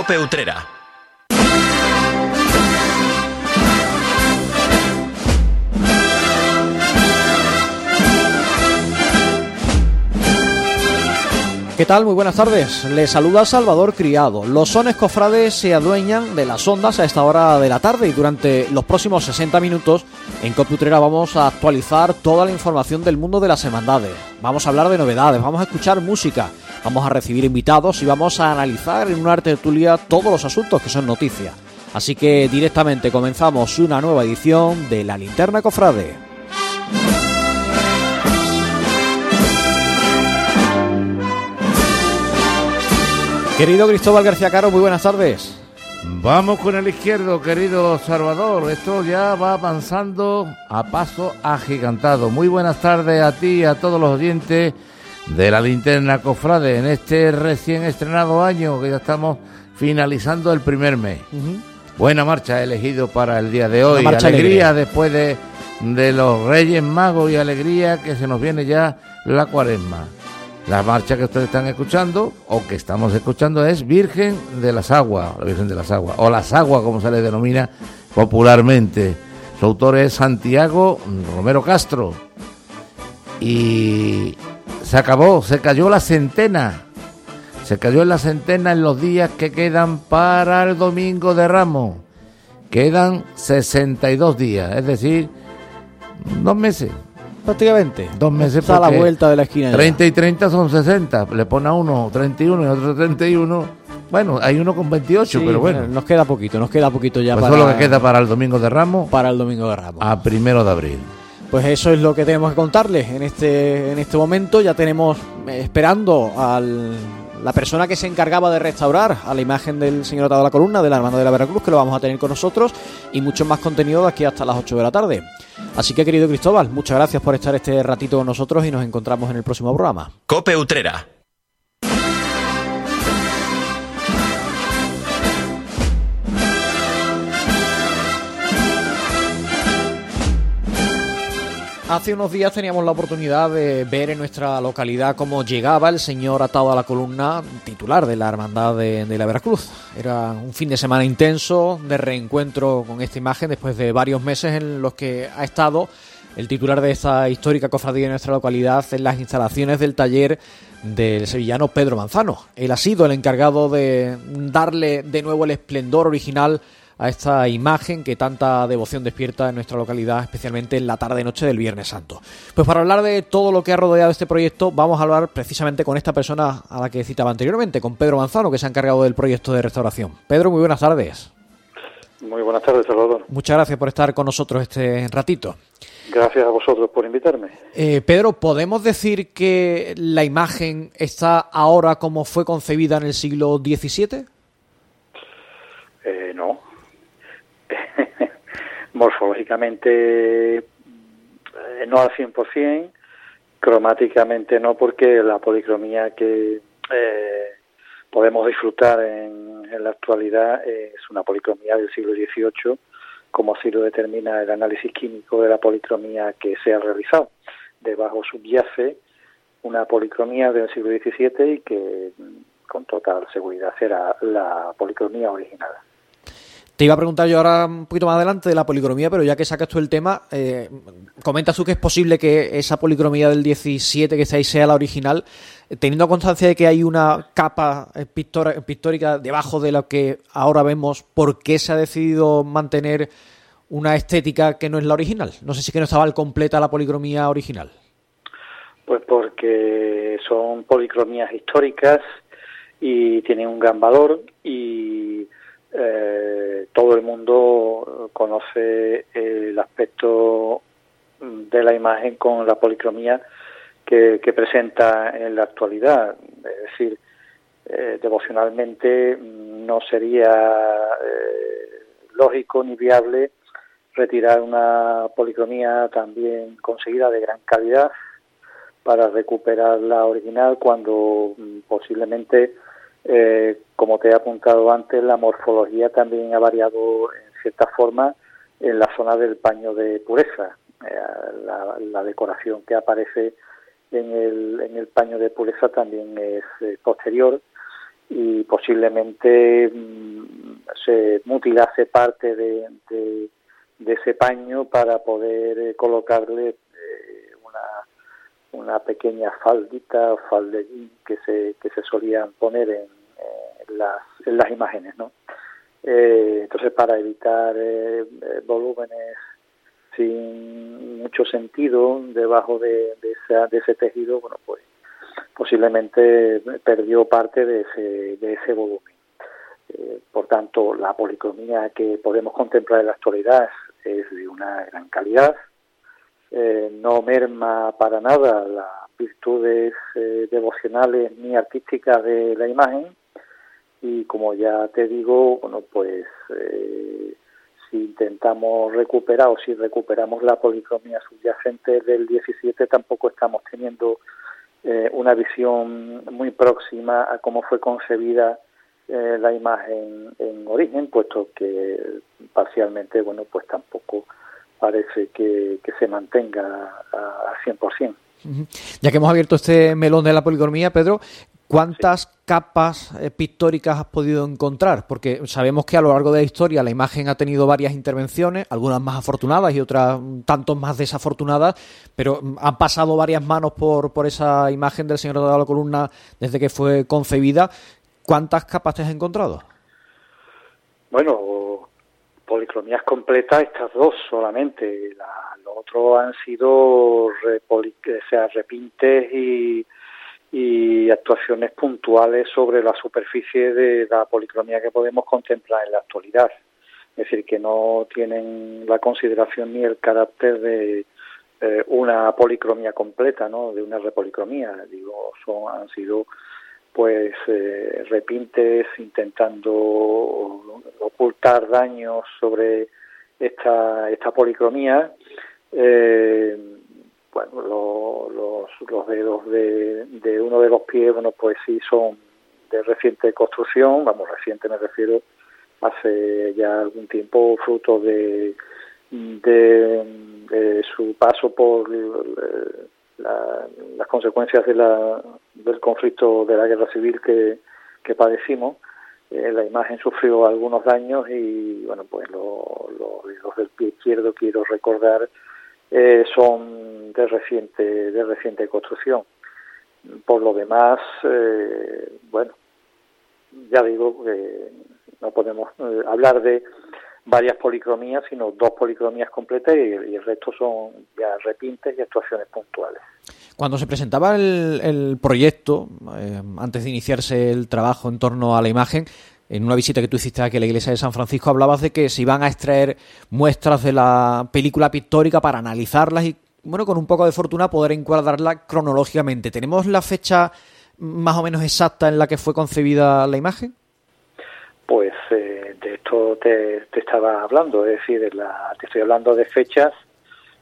Cope. ¿Qué tal? Muy buenas tardes. Les saluda Salvador Criado. Los sones cofrades se adueñan de las ondas a esta hora de la tarde y durante los próximos 60 minutos en Coputrera vamos a actualizar toda la información del mundo de las hermandades. Vamos a hablar de novedades, vamos a escuchar música, vamos a recibir invitados y vamos a analizar en una tertulia todos los asuntos que son noticias. Así que directamente comenzamos una nueva edición de La Linterna Cofrade. Querido Cristóbal García Caro, muy buenas tardes. Vamos con el izquierdo, querido Salvador. Esto ya va avanzando a paso agigantado. Muy buenas tardes a ti y a todos los oyentes de la linterna Cofrade en este recién estrenado año que ya estamos finalizando el primer mes. Buena marcha elegido para el día de hoy. Alegría, alegría después de, de los Reyes Magos y alegría que se nos viene ya la cuaresma. La marcha que ustedes están escuchando, o que estamos escuchando, es Virgen de las Aguas, la Virgen de las Aguas, o las Aguas, como se le denomina popularmente. Su autor es Santiago Romero Castro. Y se acabó, se cayó la centena. Se cayó en la centena en los días que quedan para el domingo de Ramos. Quedan 62 días, es decir, dos meses, prácticamente. Dos meses Está a la vuelta de la esquina. 30 y 30 son 60. Le pone a uno 31 y otro 31. Bueno, hay uno con 28, pero bueno. Nos queda poquito, nos queda poquito ya pues para. Eso lo que queda para el domingo de Ramos. Para el domingo de Ramos. A primero de abril. Pues eso es lo que tenemos que contarles en este, en este momento. Ya tenemos eh, esperando al la persona que se encargaba de restaurar a la imagen del señor atado a la columna de la Hermana de la Veracruz, que lo vamos a tener con nosotros, y mucho más contenido de aquí hasta las 8 de la tarde. Así que, querido Cristóbal, muchas gracias por estar este ratito con nosotros y nos encontramos en el próximo programa. Cope Utrera Hace unos días teníamos la oportunidad de ver en nuestra localidad cómo llegaba el señor atado a la columna titular de la Hermandad de, la Veracruz. Era un fin de semana intenso de reencuentro con esta imagen después de varios meses en los que ha estado el titular de esta histórica cofradía en nuestra localidad en las instalaciones del taller del sevillano Pedro Manzano. Él ha sido el encargado de darle de nuevo el esplendor original a esta imagen que tanta devoción despierta en nuestra localidad, especialmente en la tarde-noche del Viernes Santo. Pues para hablar de todo lo que ha rodeado este proyecto, vamos a hablar precisamente con esta persona a la que citaba anteriormente, con Pedro Manzano, que se ha encargado del proyecto de restauración. Pedro, muy buenas tardes. Muy buenas tardes, Salvador. Muchas gracias por estar con nosotros este ratito. Gracias a vosotros por invitarme. Eh, Pedro, ¿podemos decir que la imagen está ahora como fue concebida en el siglo XVII? Eh, no, morfológicamente eh, no al 100%, cromáticamente no, porque la policromía que eh, podemos disfrutar en, la actualidad es una policromía del siglo XVIII, como así lo determina el análisis químico de la policromía que se ha realizado. Debajo subyace una policromía del siglo XVII y que con total seguridad será la policromía original. Te iba a preguntar yo ahora un poquito más adelante de la policromía, pero ya que sacas tú el tema, eh, comentas tú que es posible que esa policromía del 17 que está ahí sea la original, teniendo constancia de que hay una capa pictórica debajo de lo que ahora vemos, ¿por qué se ha decidido mantener una estética que no es la original? No sé si que no estaba al completa la policromía original. Pues porque son policromías históricas y tienen un gran valor y eh, todo el mundo conoce el aspecto de la imagen con la policromía que, presenta en la actualidad. Es decir, eh, devocionalmente no sería eh, lógico ni viable retirar una policromía también conseguida de gran calidad para recuperar la original cuando mm, posiblemente eh, como te he apuntado antes, la morfología también ha variado en cierta forma en la zona del paño de pureza. Eh, la, decoración que aparece en el, en el paño de pureza también es posterior y posiblemente mm, se mutilase parte de, de, ese paño para poder eh, colocarle eh, una, pequeña faldita o faldellín que se, que se solían poner en, las, en las imágenes, ¿no? Eh, entonces, para evitar volúmenes sin mucho sentido debajo de, de, de ese tejido, bueno, pues posiblemente perdió parte de ese, de ese volumen. Eh, por tanto, la policromía que podemos contemplar en la actualidad es de una gran calidad, eh, no merma para nada las virtudes eh, devocionales ni artísticas de la imagen. Y como ya te digo, bueno, pues si intentamos recuperar o si recuperamos la policromía subyacente del 17 tampoco estamos teniendo eh, una visión muy próxima a cómo fue concebida eh, la imagen en origen, puesto que parcialmente, bueno, pues tampoco parece que, se mantenga al 100%. Ya que hemos abierto este melón de la policromía, Pedro, ¿Cuántas capas eh, pictóricas has podido encontrar? Porque sabemos que a lo largo de la historia la imagen ha tenido varias intervenciones, algunas más afortunadas y otras tanto más desafortunadas, pero mm, han pasado varias manos por, por esa imagen del Señor de la Columna desde que fue concebida. ¿Cuántas capas te has encontrado? Bueno, policromías completas, estas dos solamente. los otros han sido sea, repintes y y actuaciones puntuales sobre la superficie de la policromía que podemos contemplar en la actualidad. Es decir, que no tienen la consideración ni el carácter de eh, una policromía completa, ¿no? De una repolicromía. Digo, son, han sido pues eh, repintes intentando ocultar daños sobre esta, esta policromía. Eh, bueno, los, los dedos de, de uno de los pies, bueno, pues sí son de reciente construcción, vamos, reciente me refiero, hace ya algún tiempo, fruto de, de, su paso por eh, las consecuencias de la, del conflicto de la guerra civil que, que padecimos. Eh, la imagen sufrió algunos daños y, bueno, pues los dedos del pie izquierdo quiero recordar eh, son de reciente, de reciente construcción. Por lo demás, eh, bueno, ya digo que no podemos eh, hablar de varias policromías, sino dos policromías completas y, el resto son ya repintes y actuaciones puntuales. Cuando se presentaba el, proyecto, antes de iniciarse el trabajo en torno a la imagen, en una visita que tú hiciste aquí a la iglesia de San Francisco, hablabas de que se iban a extraer muestras de la película pictórica para analizarlas y, bueno, con un poco de fortuna poder encuadrarla cronológicamente. ¿Tenemos la fecha más o menos exacta en la que fue concebida la imagen? Pues eh, de esto te, estaba hablando, es decir, te estoy hablando de fechas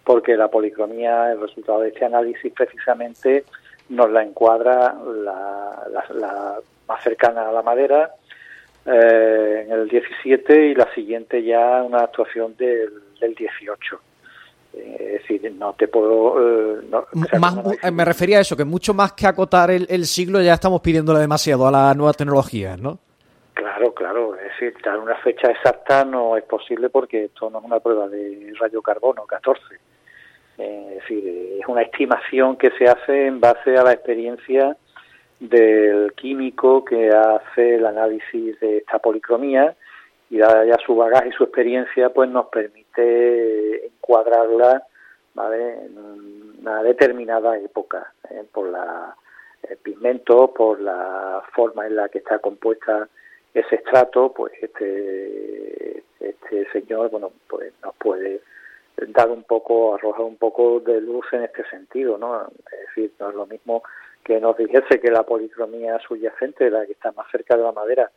porque la policromía, el resultado de este análisis precisamente nos la encuadra la más cercana a la madera, eh, en el 17 y la siguiente ya una actuación del, del 18. Eh, es decir, no te puedo... Eh, me refería a eso, que mucho más que acotar el, siglo ya estamos pidiéndole demasiado a las nuevas tecnologías, ¿no? Claro, claro. Es decir, dar una fecha exacta no es posible porque esto no es una prueba de rayo carbono 14. es decir, es una estimación que se hace en base a la experiencia del químico que hace el análisis de esta policromía y dada ya su bagaje y su experiencia pues nos permite encuadrarla en una determinada época ¿eh? por la el pigmento por la forma en la que está compuesta ese estrato pues este este señor bueno pues nos puede dar un poco arrojar un poco de luz en este sentido no es decir no es lo mismo que nos dijese que la policromía subyacente, la que está más cerca de la madera,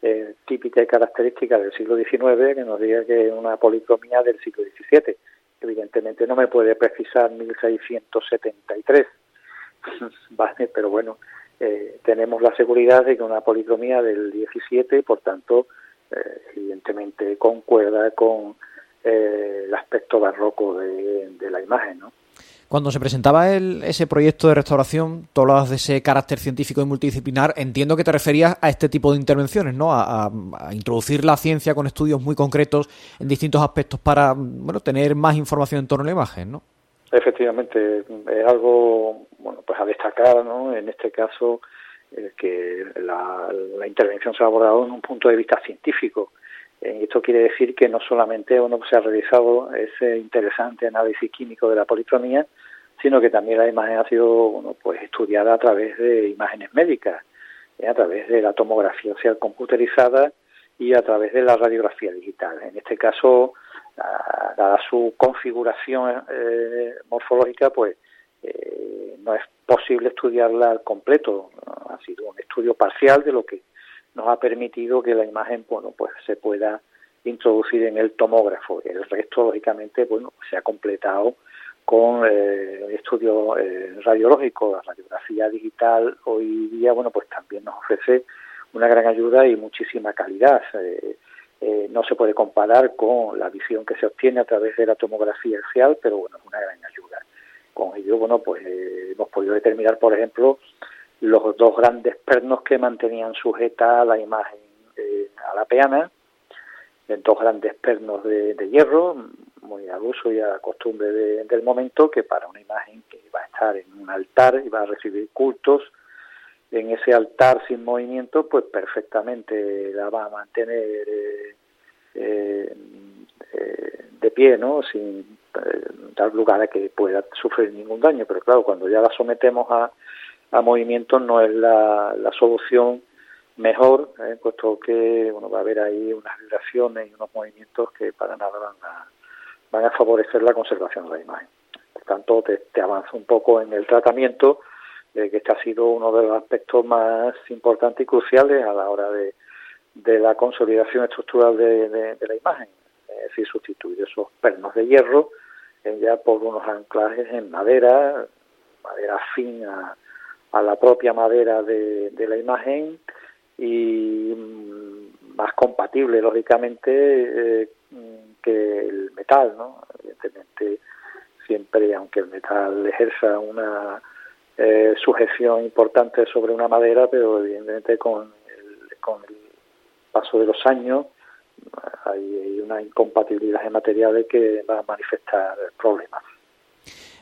eh, típica y característica del siglo XIX, que nos diga que es una policromía del siglo XVII. Evidentemente no me puede precisar 1673, vale, pero bueno, eh, tenemos la seguridad de que una policromía del XVII, por tanto, eh, evidentemente concuerda con el aspecto barroco de, la imagen, ¿no? Cuando se presentaba el, ese proyecto de restauración, tú hablabas de ese carácter científico y multidisciplinar, entiendo que te referías a este tipo de intervenciones, ¿no? A, introducir la ciencia con estudios muy concretos en distintos aspectos para, bueno, tener más información en torno a la imagen, ¿no? Efectivamente, es algo, bueno, pues a destacar, ¿no? En este caso, eh, que la, la intervención se ha abordado en un punto de vista científico, eh, esto quiere decir que no solamente uno se ha realizado ese interesante análisis químico de la policromía, sino que también la imagen ha sido bueno, pues estudiada a través de imágenes médicas, eh, a través de la tomografía, o sea, computerizada y a través de la radiografía digital. En este caso, dada su configuración eh, morfológica, pues no es posible estudiarla al completo. Ha sido un estudio parcial de lo que nos ha permitido que la imagen bueno pues se pueda introducir en el tomógrafo. El resto lógicamente bueno se ha completado con eh, estudio eh, radiológico la radiografía digital. Hoy día bueno pues también nos ofrece una gran ayuda y muchísima calidad. Eh, eh, no se puede comparar con la visión que se obtiene a través de la tomografía axial pero bueno es una gran ayuda. Con ello bueno pues hemos podido determinar por ejemplo los dos grandes pernos que mantenían sujeta la imagen eh, a la peana, dos grandes pernos de, hierro, muy al uso y a costumbre del momento, que para una imagen que va a estar en un altar y va a recibir cultos, en ese altar sin movimiento, pues perfectamente la va a mantener eh, eh, de pie, ¿no? Sin dar lugar a que pueda sufrir ningún daño. Pero claro, cuando ya la sometemos a, a movimientos no es la, la solución mejor, ¿eh? puesto que bueno, va a haber ahí unas vibraciones y unos movimientos que para nada van a, van a favorecer la conservación de la imagen. Por tanto, te, te avanza un poco en el tratamiento, eh, que este ha sido uno de los aspectos más importantes y cruciales a la hora de, de la consolidación estructural de, la imagen. Es decir, sustituir esos pernos de hierro eh, ya por unos anclajes en madera, madera fina, a la propia madera de, la imagen y mm, más compatible, lógicamente, eh, que el metal, ¿no? Evidentemente, siempre, aunque el metal ejerza una eh, sujeción importante sobre una madera, pero evidentemente con el, con el paso de los años hay, hay una incompatibilidad en materiales que va a manifestar problemas.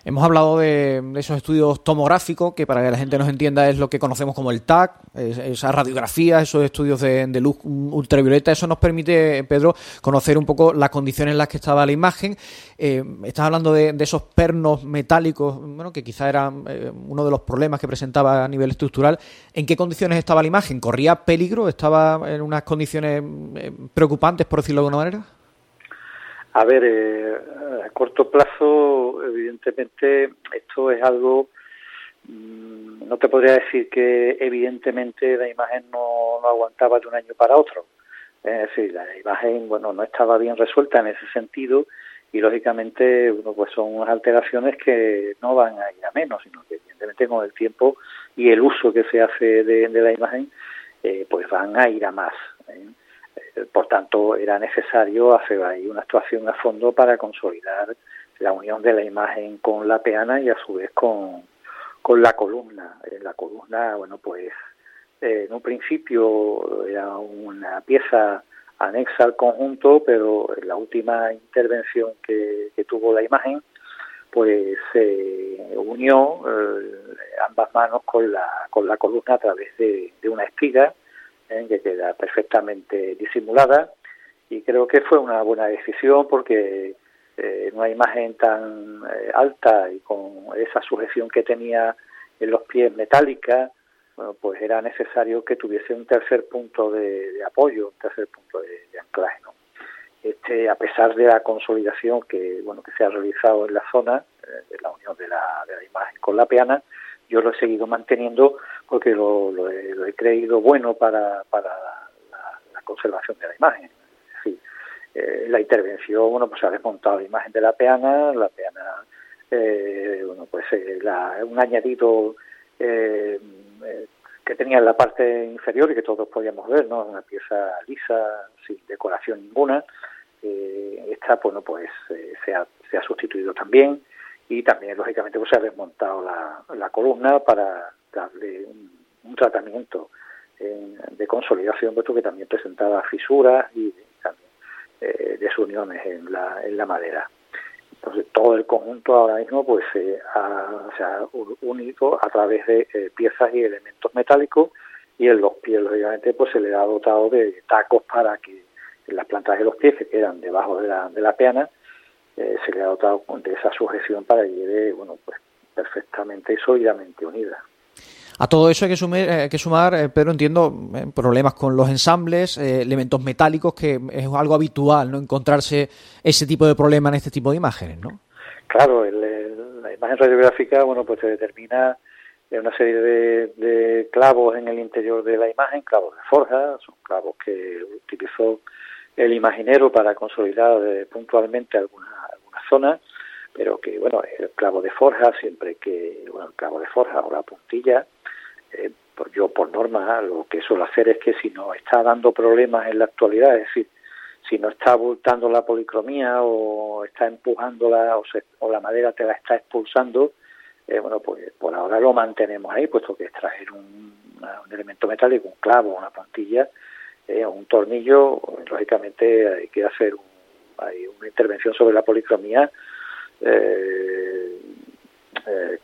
Hemos hablado de, esos estudios tomográficos, que para que la gente nos entienda es lo que conocemos como el TAC, esa radiografía, esos estudios de, luz ultravioleta. Eso nos permite, Pedro, conocer un poco las condiciones en las que estaba la imagen. Eh, estás hablando de, esos pernos metálicos, bueno, que quizá era eh, uno de los problemas que presentaba a nivel estructural. ¿En qué condiciones estaba la imagen? ¿Corría peligro? ¿Estaba en unas condiciones eh, preocupantes, por decirlo de alguna manera? A ver, eh, a corto plazo, evidentemente, esto es algo, mm, no te podría decir que evidentemente la imagen no, aguantaba de un año para otro. Es decir, la imagen, bueno, no estaba bien resuelta en ese sentido y lógicamente, bueno, pues son unas alteraciones que no van a ir a menos, sino que evidentemente con el tiempo y el uso que se hace de, la imagen, eh, pues van a ir a más. ¿eh? Por tanto, era necesario hacer ahí una actuación a fondo para consolidar la unión de la imagen con la peana y a su vez con, con la columna. Eh, la columna, bueno, pues eh, en un principio era una pieza anexa al conjunto, pero en la última intervención que, tuvo la imagen, pues se unió eh, ambas manos con la, con la columna a través de una espiga ¿eh? que queda perfectamente disimulada y creo que fue una buena decisión porque eh, en una imagen tan eh, alta y con esa sujeción que tenía en los pies metálica, pues era necesario que tuviese un tercer punto de, apoyo, un tercer punto de, anclaje. Este, a pesar de la consolidación que bueno que se ha realizado en la zona de la unión de la, de la imagen con la peana, yo lo he seguido manteniendo porque lo, lo, he, creído bueno para, para la, conservación de la imagen. Sí. Eh, la intervención, bueno, pues ha desmontado la imagen de la peana, la peana, eh, bueno, pues eh, un añadido que tenía en la parte inferior y que todos podíamos ver, ¿no? Una pieza lisa, sin decoración ninguna. esta, bueno, pues se ha, se, ha, sustituido también y también lógicamente pues, se ha desmontado la, la columna para darle un, tratamiento de consolidación, puesto que también presentaba fisuras y eh, desuniones en la, en la madera. Entonces todo el conjunto ahora mismo pues se ha, unido a través de eh, piezas y elementos metálicos y en los pies lógicamente pues se le ha dotado de tacos para que las plantas de los pies que quedan debajo de la, de la peana eh, se le ha dotado de esa sujeción para que lleve bueno pues perfectamente y sólidamente unida. A todo eso hay que, sumar, eh, que sumar eh, Pedro, entiendo, problemas con los ensambles, elementos metálicos, que es algo habitual, ¿no? Encontrarse ese tipo de problema en este tipo de imágenes, ¿no? Claro, la imagen radiográfica, bueno, pues se determina una serie de, de, clavos en el interior de la imagen, clavos de forja, son clavos que utilizó el imaginero para consolidar puntualmente algunas zona, pero que, bueno, el clavo de forja, siempre que, bueno, el clavo de forja o la puntilla, eh, yo por norma lo que suelo hacer es que si no está dando problemas en la actualidad, es decir, si no está abultando la policromía o está empujándola o, o la madera te la está expulsando, eh, bueno, pues por ahora lo mantenemos ahí, puesto que extraer un, un elemento metálico, un clavo, una puntilla, eh, un tornillo, lógicamente hay que hacer un hay una intervención sobre la policromía eh, eh,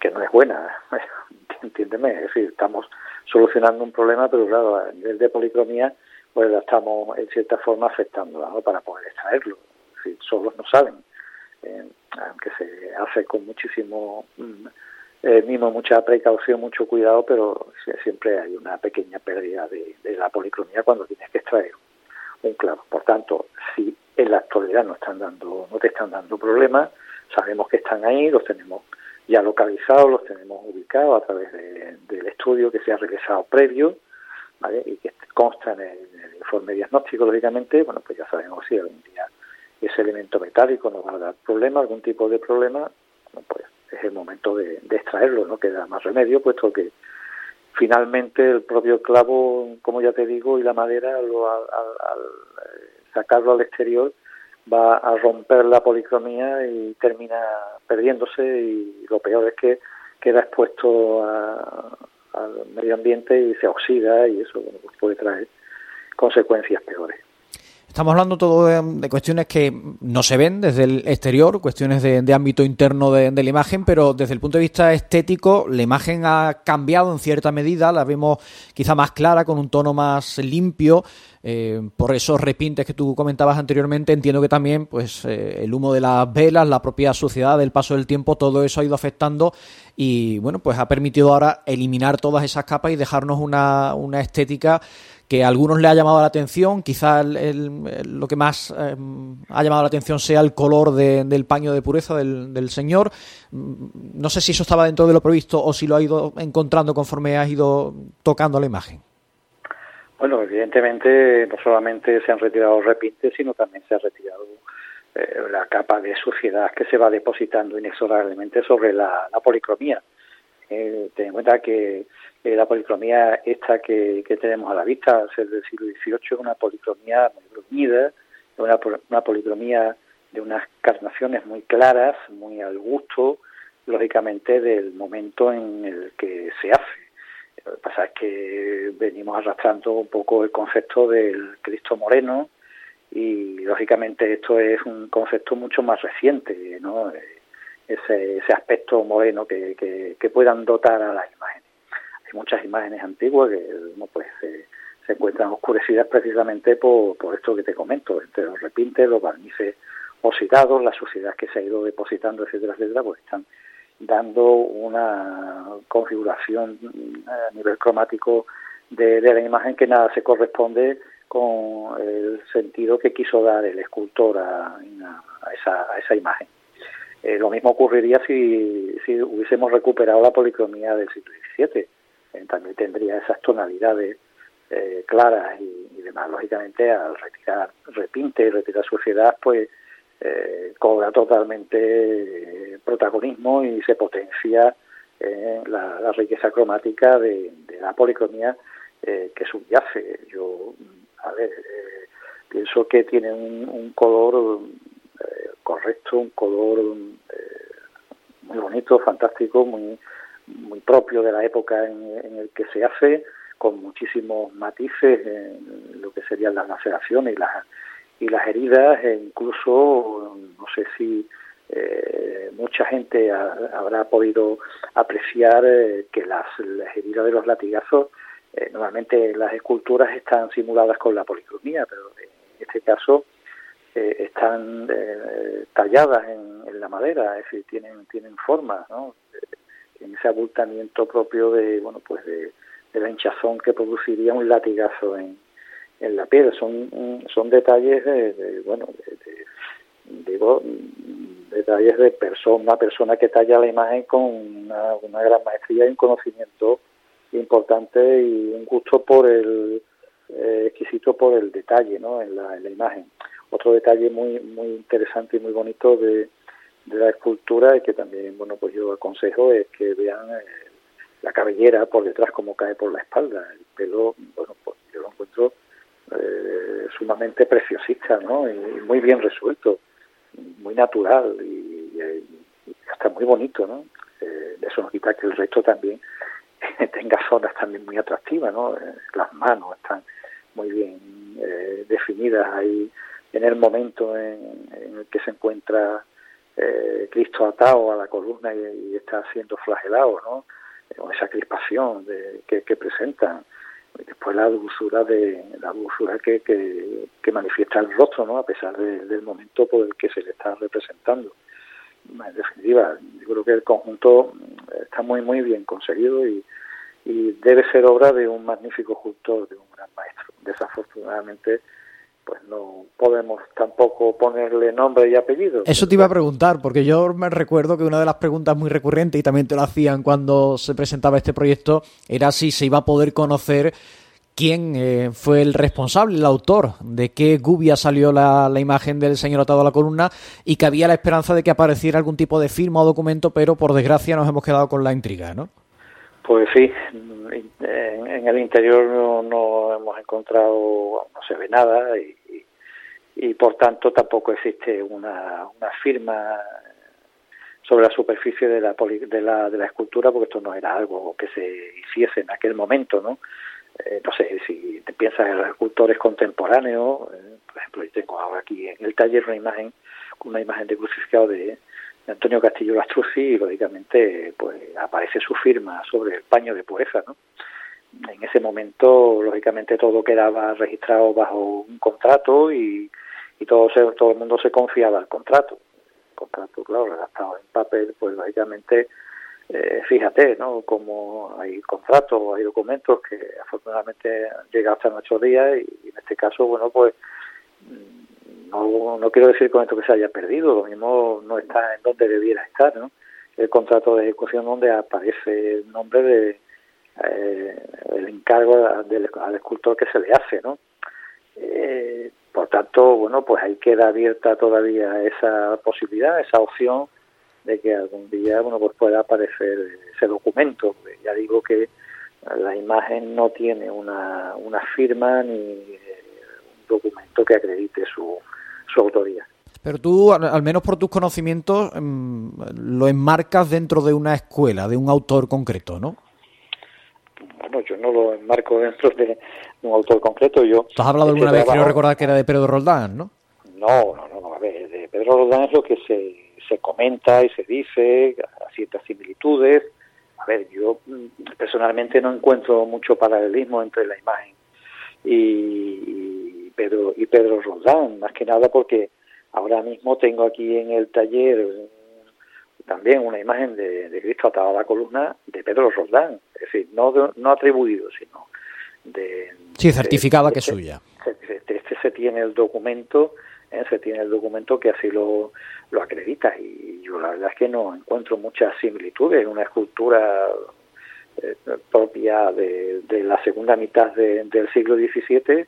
que no es buena, entiéndeme, es decir, estamos solucionando un problema, pero claro, a nivel de policromía, pues la estamos en cierta forma afectando para poder extraerlo, solos no saben, eh, aunque se hace con muchísimo mm, mimo, mucha precaución, mucho cuidado, pero siempre hay una pequeña pérdida de, de la policromía cuando tienes que extraer un clavo. Por tanto, si en la actualidad no están dando, no te están dando problemas, sabemos que están ahí, los tenemos ya localizados, los tenemos ubicados a través del estudio que se ha realizado previo, ¿vale? y que consta en el, informe diagnóstico, lógicamente, bueno, pues ya sabemos si algún día ese elemento metálico nos va a dar problema, algún tipo de problema, pues es el momento de, extraerlo, no queda más remedio, puesto que finalmente el propio clavo, como ya te digo, y la madera, lo, al, sacarlo al exterior va a romper la policromía y termina perdiéndose y lo peor es que queda expuesto al medio ambiente y se oxida y eso pues puede traer consecuencias peores. Estamos hablando todo de, cuestiones que no se ven desde el exterior, cuestiones de, ámbito interno de, la imagen, pero desde el punto de vista estético, la imagen ha cambiado en cierta medida, la vemos quizá más clara, con un tono más limpio. Eh, por esos repintes que tú comentabas anteriormente, entiendo que también pues eh, el humo de las velas, la propia suciedad, el paso del tiempo, todo eso ha ido afectando y bueno, pues ha permitido ahora eliminar todas esas capas y dejarnos una, una estética que a algunos le ha llamado la atención, quizá lo que más eh, ha llamado la atención sea el color del paño de pureza del, señor. No sé si eso estaba dentro de lo previsto o si lo ha ido encontrando conforme ha ido tocando la imagen. Bueno, evidentemente no solamente se han retirado repintes, sino también se ha retirado eh, la capa de suciedad que se va depositando inexorablemente sobre la, policromía. Eh, ten en cuenta que eh, la policromía esta que, tenemos a la vista, al ser del siglo XVIII, es una policromía muy bruñida, una, una policromía de unas carnaciones muy claras, muy al gusto, lógicamente, del momento en el que se hace. Lo que pasa es que venimos arrastrando un poco el concepto del Cristo moreno y, lógicamente, esto es un concepto mucho más reciente, ¿no? Ese, ese aspecto moreno que, que, que puedan dotar a las imágenes muchas imágenes antiguas que pues, se encuentran oscurecidas precisamente por, por esto que te comento, entre los repintes, los barnices oxidados, la suciedad que se ha ido depositando, etcétera, etcétera, pues están dando una configuración a nivel cromático de, la imagen que nada se corresponde con el sentido que quiso dar el escultor a, esa, a esa, imagen. Eh, lo mismo ocurriría si, si hubiésemos recuperado la policromía del siglo XVII eh, también tendría esas tonalidades eh, claras y, demás. Lógicamente, al retirar repinte y retirar suciedad, pues eh, cobra totalmente protagonismo y se potencia la, riqueza cromática de, la policromía que subyace. Yo, a ver, pienso que tiene un, color correcto, un color muy bonito, fantástico, muy, muy propio de la época en, en el que se hace, con muchísimos matices en lo que serían las laceraciones y las, y las heridas, e incluso, no sé si eh, mucha gente habrá podido apreciar eh, que las, heridas de los latigazos, eh, normalmente las esculturas están simuladas con la policromía, pero en este caso están talladas en, la madera, es decir, tienen, tienen forma, ¿no? En ese abultamiento propio de, bueno, pues de, la hinchazón que produciría un latigazo en, en la piel. Son, son detalles de, bueno, de, digo, detalles de persona, una persona que talla la imagen con una, gran maestría y un conocimiento importante y un gusto por el eh, exquisito por el detalle ¿no? en, la, en la imagen. Otro detalle muy muy interesante y muy bonito de, de la escultura y que también bueno pues yo aconsejo es que vean eh, la cabellera por detrás como cae por la espalda. El pelo bueno pues yo lo encuentro eh, sumamente preciosista ¿no? y, muy bien resuelto muy natural y, hasta muy bonito no eh, eso no quita que el resto también tenga zonas también muy atractivas no las manos están muy bien definidas ahí en el momento en el que se encuentra eh, Cristo atado a la columna y, está siendo flagelado, ¿no? Con esa crispación de, que, que presentan. después la dulzura de la dulzura que, que, manifiesta el rostro, ¿no? A pesar del momento por el que se le está representando. En definitiva, yo creo que el conjunto está muy muy bien conseguido y, y debe ser obra de un magnífico escultor, de un gran maestro. Desafortunadamente, pues no podemos tampoco ponerle nombre y apellido. Eso te iba a preguntar, porque yo me recuerdo que una de las preguntas muy recurrentes, y también te lo hacían cuando se presentaba este proyecto, era si se iba a poder conocer quién eh, fue el responsable, el autor, de qué gubia salió la, la, imagen del señor atado a la columna y que había la esperanza de que apareciera algún tipo de firma o documento, pero por desgracia nos hemos quedado con la intriga, ¿no? Pues sí, en, el interior no, hemos encontrado, no se ve nada y, por tanto tampoco existe una, una firma sobre la superficie de la, de la, de la escultura porque esto no era algo que se hiciese en aquel momento, ¿no? Eh, no sé, si te piensas en los escultores contemporáneos, eh, por ejemplo, yo tengo ahora aquí en el taller una imagen, una imagen de crucificado de, Antonio Castillo Lastruzzi y lógicamente pues aparece su firma sobre el paño de pureza, ¿no? En ese momento, lógicamente, todo quedaba registrado bajo un contrato y, y todo, todo el mundo se confiaba al contrato. Contrato, claro, redactado en papel, pues lógicamente, eh, fíjate, ¿no? Como hay contratos, hay documentos que afortunadamente han llegado hasta nuestros días y, en este caso, bueno, pues no, no quiero decir con esto que se haya perdido, lo mismo no está en donde debiera estar, ¿no? El contrato de ejecución donde aparece el nombre de eh, el encargo del, al escultor que se le hace, ¿no? Eh, por tanto, bueno, pues ahí queda abierta todavía esa posibilidad, esa opción de que algún día, bueno, pues pueda aparecer ese documento. Ya digo que la imagen no tiene una, una firma ni un documento que acredite su, su autoría. Pero tú, al menos por tus conocimientos, em, lo enmarcas dentro de una escuela, de un autor concreto, ¿no? Bueno, yo no lo enmarco dentro de un autor concreto. Yo ¿Tú has hablado alguna vez, quiero recordar que era de Pedro Roldán, ¿no? No, no, no, a ver, de Pedro Roldán es lo que se, se comenta y se dice, a ciertas similitudes. A ver, yo mm, personalmente no encuentro mucho paralelismo entre la imagen y, Pedro y Pedro Roldán, más que nada porque ahora mismo tengo aquí en el taller también una imagen de, Cristo atado a la columna de Pedro Roldán, es decir, no, no atribuido, sino de... Sí, certificada que es suya. Este, este, se tiene el documento, ¿eh? se tiene el documento que así lo, lo acredita y yo la verdad es que no encuentro muchas similitudes, una escultura eh, propia de, de, la segunda mitad del siglo XVII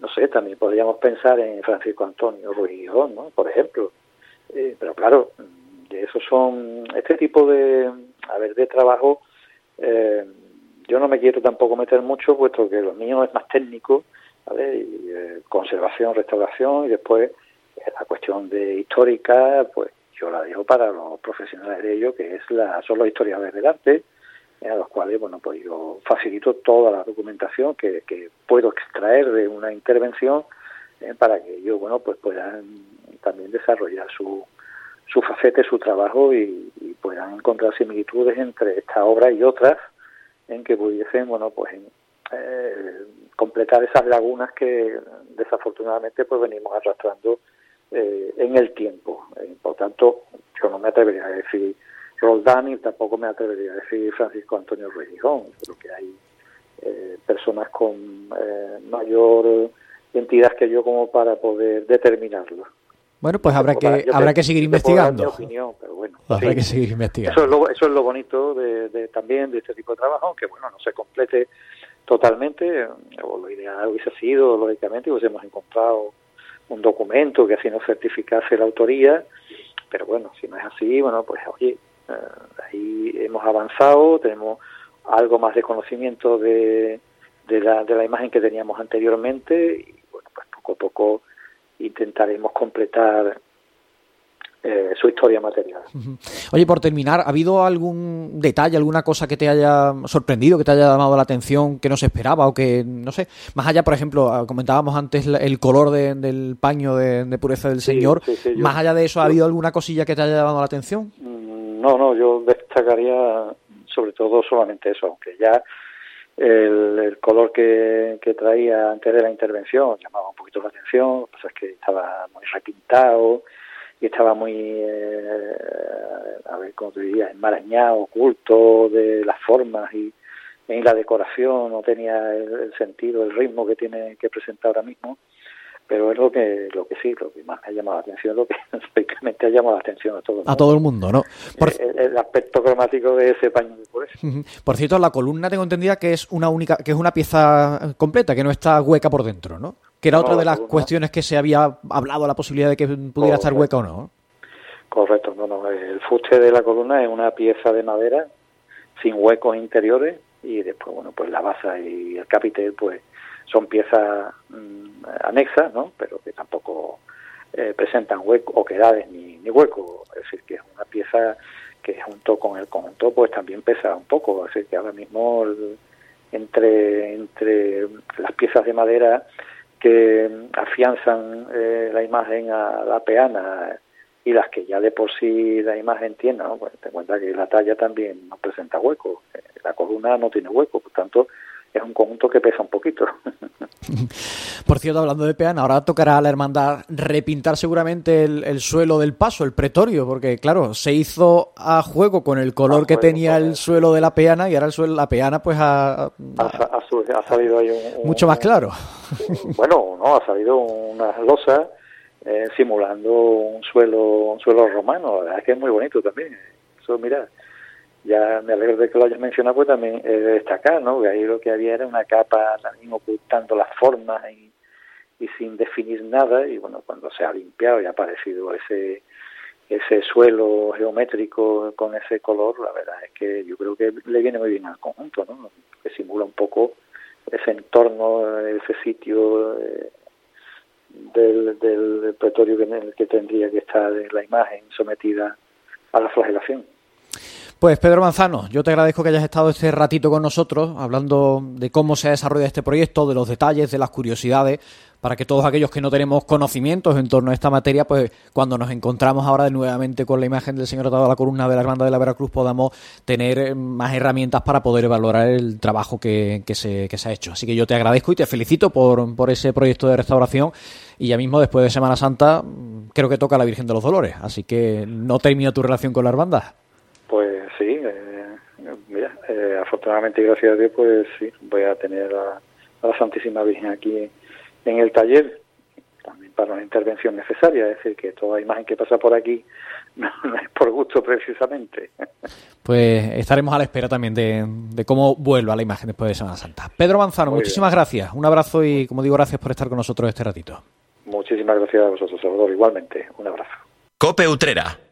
no sé, también podríamos pensar en Francisco Antonio Ruiz ¿no? por ejemplo. Eh, pero claro, de esos son, este tipo de, a ver, de trabajo, eh, yo no me quiero tampoco meter mucho, puesto que lo mío es más técnico, ¿vale? Y, eh, conservación, restauración, y después la cuestión de histórica, pues yo la dejo para los profesionales de ello, que es la, son los historiadores del arte, eh, a los cuales, bueno, pues yo facilito toda la documentación que, que puedo extraer de una intervención eh, para que ellos, bueno, pues puedan también desarrollar su, su facete, su trabajo y, puedan encontrar similitudes entre esta obra y otras en que pudiesen, bueno, pues eh, completar esas lagunas que desafortunadamente pues venimos arrastrando eh, en el tiempo. Eh, por tanto, yo no me atrevería a decir Roldán y tampoco me atrevería a decir Francisco Antonio Ruiz Creo que hay personas con mayor entidad que yo como para poder determinarlo. Bueno, pues habrá que habrá que seguir investigando. Opinión, pero bueno, habrá que seguir investigando. Eso es lo, eso es lo bonito de, también de este tipo de trabajo, aunque bueno, no se complete totalmente, o lo ideal hubiese sido, lógicamente, hubiésemos encontrado un documento que así nos certificase la autoría, pero bueno, si no es así, bueno, pues oye, eh, ahí hemos avanzado, tenemos algo más de conocimiento de, de, la, de la imagen que teníamos anteriormente y bueno, pues poco a poco intentaremos completar eh, su historia material. Oye, por terminar, ¿ha habido algún detalle, alguna cosa que te haya sorprendido, que te haya llamado la atención, que no se esperaba o que, no sé, más allá, por ejemplo, ah, comentábamos antes el color del paño de, pureza del Señor, más allá de eso, ¿ha habido alguna cosilla que te haya llamado la atención? No, no, yo destacaría sobre todo solamente eso, aunque ya el, color que, traía antes de la intervención llamaba un poquito la atención, lo que pasa es que estaba muy repintado y estaba muy, eh, a ver, cómo te diría, enmarañado, oculto de las formas y en la decoración no tenía el, sentido, el ritmo que tiene que presentar ahora mismo pero es lo que lo que sí, lo que más me ha llamado la atención, lo que prácticamente ha llamado la atención a todo el mundo. A todo el mundo, ¿no? El, aspecto cromático de ese paño eso. Por cierto, la columna tengo entendida que es una única, que es una pieza completa, que no está hueca por dentro, ¿no? Que era otra de las cuestiones que se había hablado la posibilidad de que pudiera estar hueca o no. Correcto, no, no. El fuste de la columna es una pieza de madera sin huecos interiores y después, bueno, pues la base y el capitel, pues son piezas mm, anexas, ¿no? Pero que tampoco eh, presentan hueco, oquedades ni, ni hueco. Es decir, que es una pieza que junto con el conjunto pues también pesa un poco. Decir, que ahora mismo entre, entre las piezas de madera que afianzan eh, la imagen a la peana y las que ya de por sí la imagen tiene, ¿no? pues te cuenta que la talla también no presenta hueco, eh, la columna no tiene hueco, por tanto es un conjunto que pesa un poquito. Por cierto, hablando de peana, ahora tocará a la hermandad repintar seguramente el, suelo del paso, el pretorio, porque claro, se hizo a juego con el color que tenía el suelo de la peana y ahora el suelo, la peana pues ha, ha, salido ahí un, mucho más claro. bueno, no, ha salido una losa eh, simulando un suelo, un suelo romano, la verdad es que es muy bonito también. Eso, mira, ya me alegro de que lo hayas mencionado, pues también he de destacar, ¿no? Que ahí lo que había era una capa también ocultando las formas y, sin definir nada, y bueno, cuando se ha limpiado y ha aparecido ese ese suelo geométrico con ese color, la verdad es que yo creo que le viene muy bien al conjunto, ¿no? Que simula un poco ese entorno, ese sitio eh, del, del pretorio en el que tendría que estar la imagen sometida a la flagelación. Pues Pedro Manzano, yo te agradezco que hayas estado este ratito con nosotros hablando de cómo se ha desarrollado este proyecto, de los detalles, de las curiosidades, para que todos aquellos que no tenemos conocimientos en torno a esta materia, pues cuando nos encontramos ahora nuevamente con la imagen del señor atado a la columna de la Hermandad de la Veracruz podamos tener eh, más herramientas para poder valorar el trabajo que, se, que se ha hecho. Así que yo te agradezco y te felicito por, por ese proyecto de restauración y ya mismo después de Semana Santa creo que toca la Virgen de los Dolores, así que no termino tu relación con la hermandad. Pues sí, eh, mira, eh, afortunadamente gracias a Dios, pues sí, voy a tener a, la Santísima Virgen aquí en el taller, también para una intervención necesaria, es decir, que toda imagen que pasa por aquí no, es por gusto precisamente. Pues estaremos a la espera también de, cómo vuelva la imagen después de Semana Santa. Pedro Manzano, muchísimas gracias, un abrazo y como digo, gracias por estar con nosotros este ratito. Muchísimas gracias a vosotros, Salvador, igualmente, un abrazo. Cope Utrera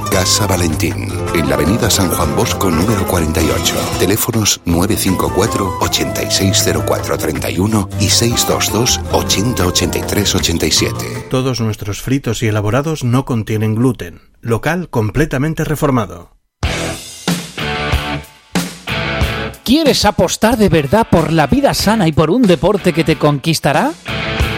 Casa Valentín, en la avenida San Juan Bosco número 48. Teléfonos 954 860431 y 622 808387. Todos nuestros fritos y elaborados no contienen gluten. Local completamente reformado. ¿Quieres apostar de verdad por la vida sana y por un deporte que te conquistará?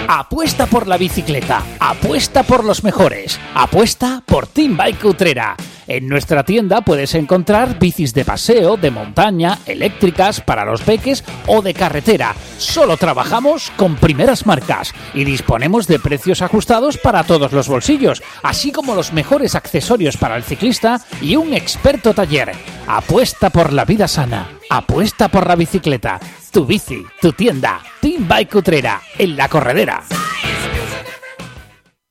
Apuesta por la bicicleta, apuesta por los mejores, apuesta por Team Bike Utrera. En nuestra tienda puedes encontrar bicis de paseo, de montaña, eléctricas, para los peques o de carretera. Solo trabajamos con primeras marcas y disponemos de precios ajustados para todos los bolsillos, así como los mejores accesorios para el ciclista y un experto taller. Apuesta por la vida sana, apuesta por la bicicleta. Tu bici, tu tienda, Team Bike Utrera, en la corredera.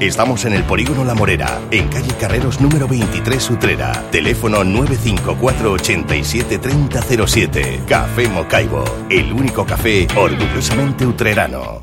Estamos en el Polígono La Morera, en calle Carreros número 23 Utrera. Teléfono 954 87 3007. Café Mocaibo, el único café orgullosamente utrerano.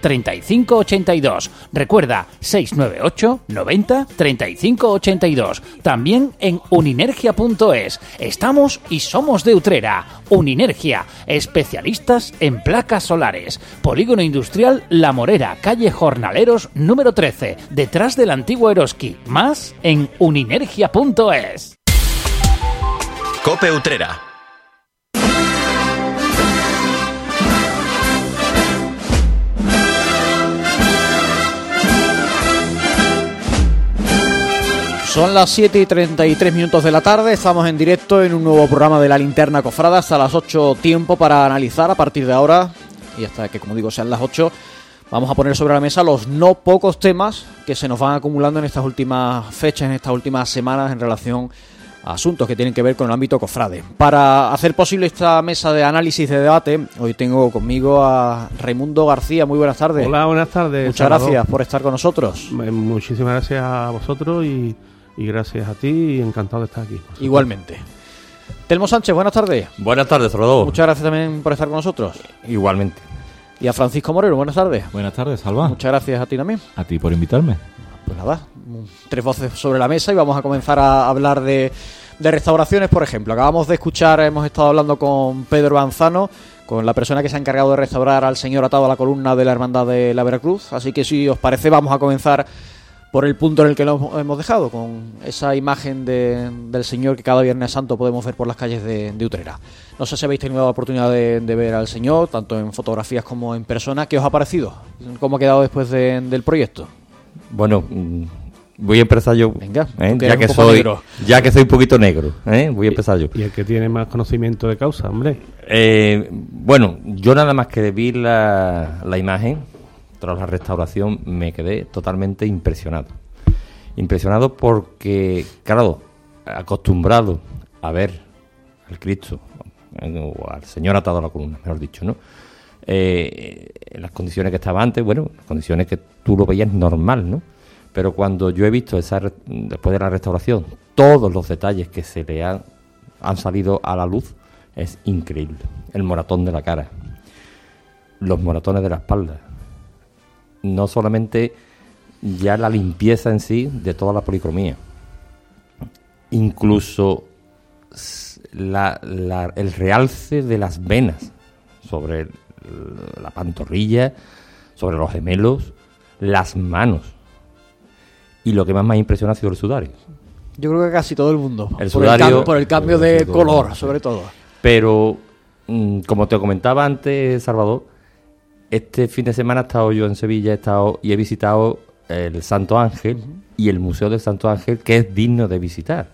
35 82. Recuerda 698 90 35 82. También en uninergia.es. Estamos y somos de Utrera. Uninergia, especialistas en placas solares. Polígono Industrial La Morera, calle Jornaleros número 13, detrás del antiguo Eroski. Más en uninergia.es. Cope Utrera. Son las 7 y 33 minutos de la tarde, estamos en directo en un nuevo programa de la linterna cofrada hasta las 8 tiempo para analizar a partir de ahora y hasta que como digo sean las 8 vamos a poner sobre la mesa los no pocos temas que se nos van acumulando en estas últimas fechas, en estas últimas semanas en relación a asuntos que tienen que ver con el ámbito cofrade. Para hacer posible esta mesa de análisis de debate, hoy tengo conmigo a Raimundo García, muy buenas tardes. Hola, buenas tardes. Muchas Salvador. gracias por estar con nosotros. Muchísimas gracias a vosotros y, y gracias a ti y encantado de estar aquí. Igualmente. Telmo Sánchez, buenas tardes. Buenas tardes, Salvador. Muchas gracias también por estar con nosotros. Igualmente. Y a Francisco Moreno, buenas tardes. Buenas tardes, Salva. Muchas gracias a ti también. A ti por invitarme. Pues nada, tres voces sobre la mesa y vamos a comenzar a hablar de, de restauraciones, por ejemplo. Acabamos de escuchar, hemos estado hablando con Pedro Banzano, con la persona que se ha encargado de restaurar al señor atado a la columna de la Hermandad de la Veracruz. Así que si os parece, vamos a comenzar por el punto en el que lo hemos dejado, con esa imagen de- del Señor que cada Viernes Santo podemos ver por las calles de, de Utrera. No sé si habéis tenido la oportunidad de, de ver al Señor, tanto en fotografías como en persona. ¿Qué os ha parecido? ¿Cómo ha quedado después de- del proyecto? Bueno, mm, voy a empezar yo. Venga, ¿eh? ya, que soy, negro. ya que soy un poquito negro. ¿eh? Voy a empezar yo. Y el que tiene más conocimiento de causa, hombre. Eh, bueno, yo nada más que vi la, la imagen, tras la restauración, me quedé totalmente impresionado. Impresionado porque, claro, acostumbrado a ver al Cristo, eh, o al Señor atado a la columna, mejor dicho, ¿no? Eh, en las condiciones que estaba antes, bueno, las condiciones que tú lo veías normal, ¿no? Pero cuando yo he visto esa, después de la restauración, todos los detalles que se le han, han salido a la luz, es increíble. El moratón de la cara, los moratones de la espalda, no solamente ya la limpieza en sí de toda la policromía, incluso la- la- el realce de las venas sobre el- la pantorrilla, sobre los gemelos, las manos. Y lo que más me ha impresionado ha sido el sudario. Yo creo que casi todo el mundo. El por, sudario- el cambio, por el cambio de color, sobre todo. Pero, mm, como te comentaba antes, Salvador, este fin de semana he estado yo en Sevilla y he visitado el Santo Ángel y el Museo del Santo Ángel, que es digno de visitar.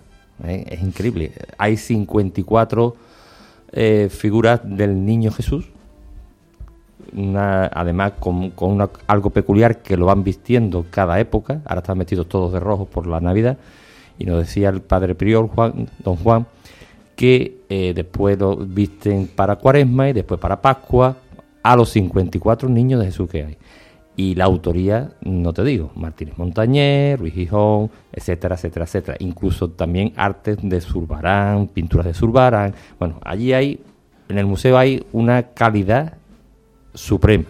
¿eh? Es increíble. Hay 54 eh, figuras del Niño Jesús, una, además con, con una- algo peculiar que lo van vistiendo cada época. Ahora están vestidos todos de rojo por la Navidad. Y nos decía el padre prior, Juan, don Juan, que eh, después lo visten para Cuaresma y después para Pascua a los 54 niños de Jesús que hay. Y la autoría, no te digo, Martínez Montañer, Ruiz Gijón, etcétera, etcétera, etcétera. Incluso también artes de Zurbarán, pinturas de Zurbarán. Bueno, allí hay, en el museo hay una calidad suprema.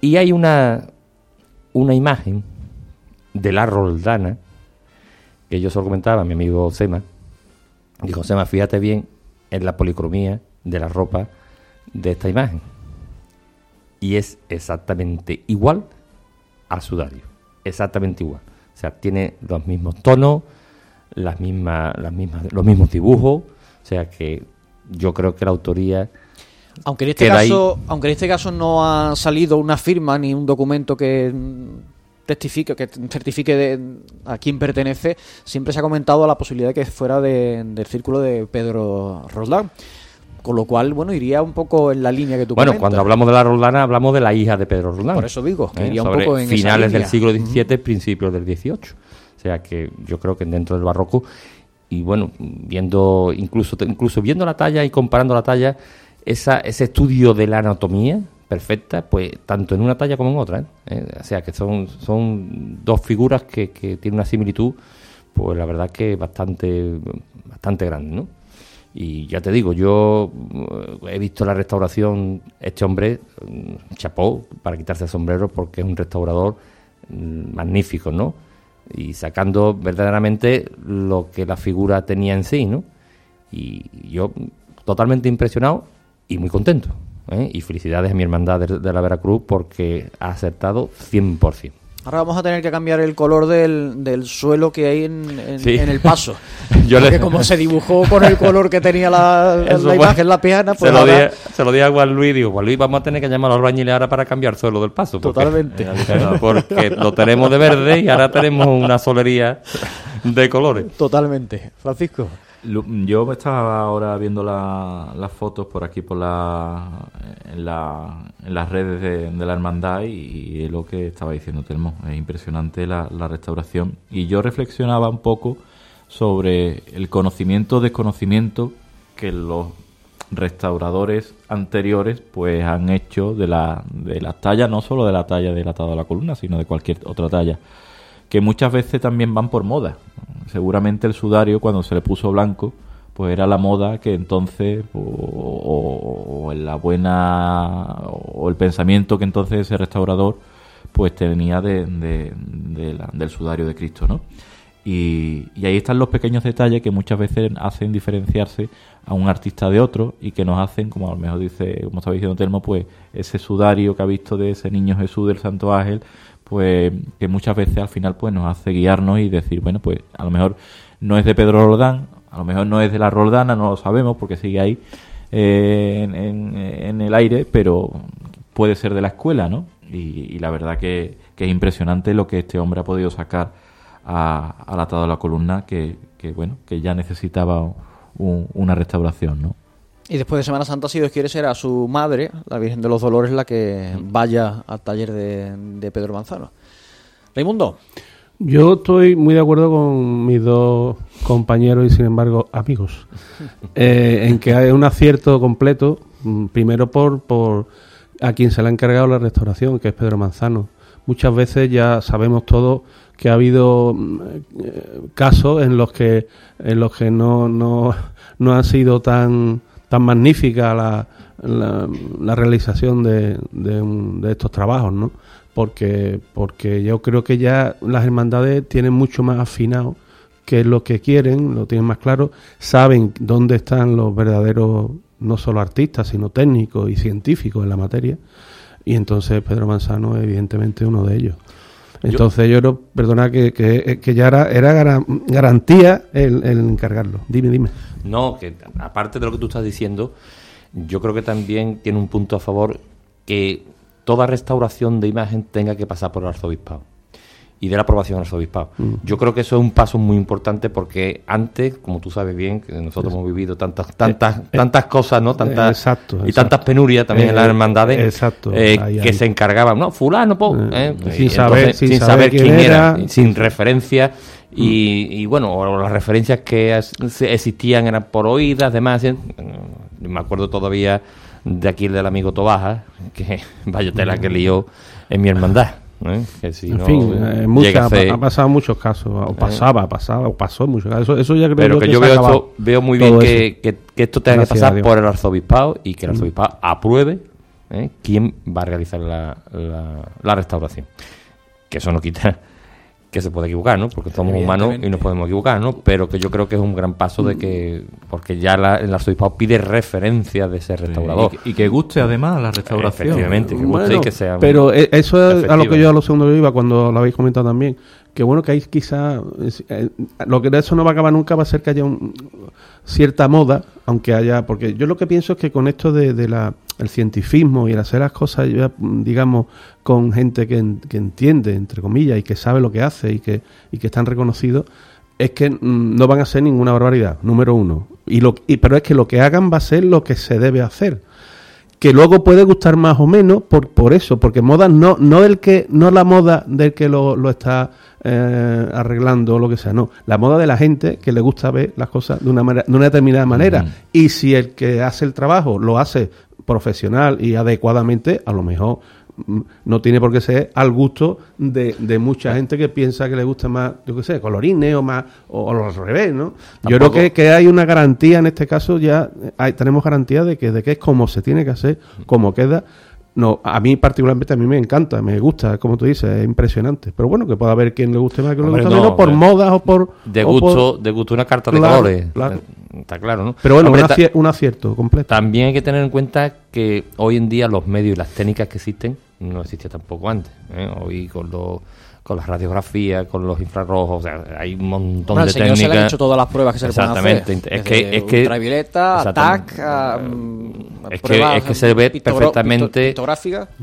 Y hay una, una imagen de la Roldana, que yo se lo comentaba mi amigo Sema. Dijo, Sema, fíjate bien en la policromía de la ropa de esta imagen. Y es exactamente igual al sudario. Exactamente igual. O sea, tiene los mismos tonos, las mismas, las mismas, los mismos dibujos. O sea que yo creo que la autoría Aunque en este ahí. caso, aunque en este caso no ha salido una firma ni un documento que testifique, que certifique de, a quién pertenece, siempre se ha comentado la posibilidad de que fuera de- del círculo de Pedro Roldán. Con lo cual, bueno, iría un poco en la línea que tú Bueno, comentas. cuando hablamos de la Roldana, hablamos de la hija de Pedro Roldán. Por eso digo, que iría un poco en esa finales del línea. siglo XVII, principios del XVIII. O sea que yo creo que dentro del barroco, y bueno, viendo, incluso, incluso viendo la talla y comparando la talla, esa, ese estudio de la anatomía perfecta, pues tanto en una talla como en otra. ¿eh? Eh, O sea que son, son dos figuras que, que tienen una similitud, pues la verdad que bastante, bastante grande, ¿no? Y ya te digo, yo eh, he visto la restauración, este hombre, mm, chapó para quitarse el sombrero porque es un restaurador mm, magnífico, ¿no? Y sacando verdaderamente lo que la figura tenía en sí, ¿no? Y yo totalmente impresionado y muy contento. ¿eh? Y felicidades a mi hermandad de, de la Veracruz porque ha acertado 100%. Ahora vamos a tener que cambiar el color del, del suelo que hay en, en- Sí. en el paso. Yo le- Porque como se dibujó con el color que tenía la, Eso la imagen, la piana, pues se, lo dije, se lo dije a Juan Luis, digo, Juan Luis, vamos a tener que llamar a los albañiles ahora para cambiar el suelo del paso. porque- Totalmente. Porque lo tenemos de verde y ahora tenemos una solería de colores. Totalmente. Francisco. Yo estaba ahora viendo la- las fotos por aquí, por la, en, la, en las redes de, la hermandad y, y lo que estaba diciendo Telmo. Es impresionante la, la restauración. Y yo reflexionaba un poco sobre el conocimiento desconocimiento que los restauradores anteriores pues han hecho de la, de las tallas, no solo de la talla del atado a la columna, sino de cualquier otra talla que muchas veces también van por moda. Seguramente el sudario, cuando se le puso blanco, pues era la moda que entonces, o, la buena, o el pensamiento que entonces ese restaurador, pues tenía de, del sudario de Cristo, ¿no? Y, y ahí están los pequeños detalles que muchas veces hacen diferenciarse a un artista de otro y que nos hacen, como a lo mejor dice, como estaba diciendo Telmo, pues ese sudario que ha visto de ese niño Jesús del Santo Ángel, pues que muchas veces al final pues nos hace guiarnos y decir, bueno, pues a lo mejor no es de Pedro Roldán, a lo mejor no es de la Roldana, no lo sabemos porque sigue ahí eh, en, el aire, pero puede ser de la escuela, ¿no? Y, la verdad que, es impresionante lo que este hombre ha podido sacar al atado de la columna, que, que, bueno, que ya necesitaba una restauración, ¿no? Y después de Semana Santa, si Dios quiere, será su madre, la Virgen de los Dolores, la que vaya al taller de, de Pedro Manzano. Raimundo. Yo estoy muy de acuerdo con mis dos compañeros y, sin embargo, amigos, eh, en que hay un acierto completo, mm, primero por, por a quien se le ha encargado la restauración, que es Pedro Manzano. Muchas veces ya sabemos todos que ha habido mm, eh, casos en los que en los que no, no, no ha sido tan tan magnífica la, la, realización de, de, estos trabajos, ¿no? Porque, porque yo creo que ya las hermandades tienen mucho más afinado qué es lo que quieren, lo tienen más claro, saben dónde están los verdaderos, no solo artistas, sino técnicos y científicos en la materia, y entonces Pedro Manzano es evidentemente uno de ellos. Entonces yo, creo, perdona, que, que, ya era, era garantía el, encargarlo. Dime, dime. No, que aparte de lo que tú estás diciendo, yo creo que también tiene un punto a favor que toda restauración de imagen tenga que pasar por el arzobispado y de la aprobación al arzobispado. Mm. Yo creo que eso es un paso muy importante porque antes, como tú sabes bien, que nosotros hemos vivido tantas tantas eh, eh, tantas cosas, ¿no? Tantas y tantas penurias también en las eh, hermandades exacto, que se encargaban, no, fulano, sin, saber, sin, saber, quién, era, sin referencia mm. y, bueno, las referencias que existían eran por oídas, demás. Me acuerdo todavía de aquí del amigo Tobaja, que vaya tela que lió en mi hermandad. ¿eh? en fin, eh, ha, pasado muchos casos, o eh. pasaba, pasaba, o pasó muchos casos. Eso, ya creo Pero que, yo veo, esto, veo muy bien que, que, esto tenga que pasar por el arzobispado y que el mm. arzobispado apruebe quién va a realizar la, la restauración. Que eso no quita que se puede equivocar, ¿no? Porque somos humanos y nos podemos equivocar, ¿no? Pero que yo creo que es un gran paso de que, porque ya la, el arzobispado pide referencia de ese restaurador. y, que, guste además la restauración. Efectivamente, que guste y que sea. Pero e, eso es a lo que yo a lo segundo iba cuando lo habéis comentado también. Que bueno, que hay quizá. Eh, lo que de eso no va a acabar nunca va a ser que haya un, cierta moda, aunque haya. Porque yo lo que pienso es que con esto de, de la el cientifismo y el hacer las cosas, digamos, con gente que, entiende, entre comillas, y que sabe lo que hace y que, y que están reconocidos, es que mm, no van a ser ninguna barbaridad, número uno. Y lo, y, pero es que lo que hagan va a ser lo que se debe hacer. Que luego puede gustar más o menos por, por eso, porque moda no, no del que, no la moda del que lo, lo está eh, arreglando o lo que sea, no. La moda de la gente que le gusta ver las cosas de una, manera, de una determinada manera. Y si el que hace el trabajo lo hace profesional y adecuadamente, a lo mejor no tiene por qué ser al gusto de, de mucha gente que piensa que le gusta más, yo qué sé, colorines o más, o, al revés, ¿no? Yo creo que, que, hay una garantía en este caso, ya hay, tenemos garantía de que, de que es como se tiene que hacer, como queda. No, a mí particularmente a mí me encanta, me gusta, como tú dices, es impresionante. Pero bueno, que pueda haber quien le guste más, que le guste menos, por modas o por... De gusto, de gusto una carta de colores. Claro está claro, ¿no? Pero bueno, un, acierto completo. También hay que tener en cuenta que hoy en día los medios y las técnicas que existen no existían tampoco antes. ¿eh? Hoy con los con las radiografías, con los infrarrojos, o sea, hay un montón de técnicas. se le han hecho todas las pruebas que se le pueden hacer. Exactamente. Es que, es que ultravioleta, TAC, es, que, es que se ve perfectamente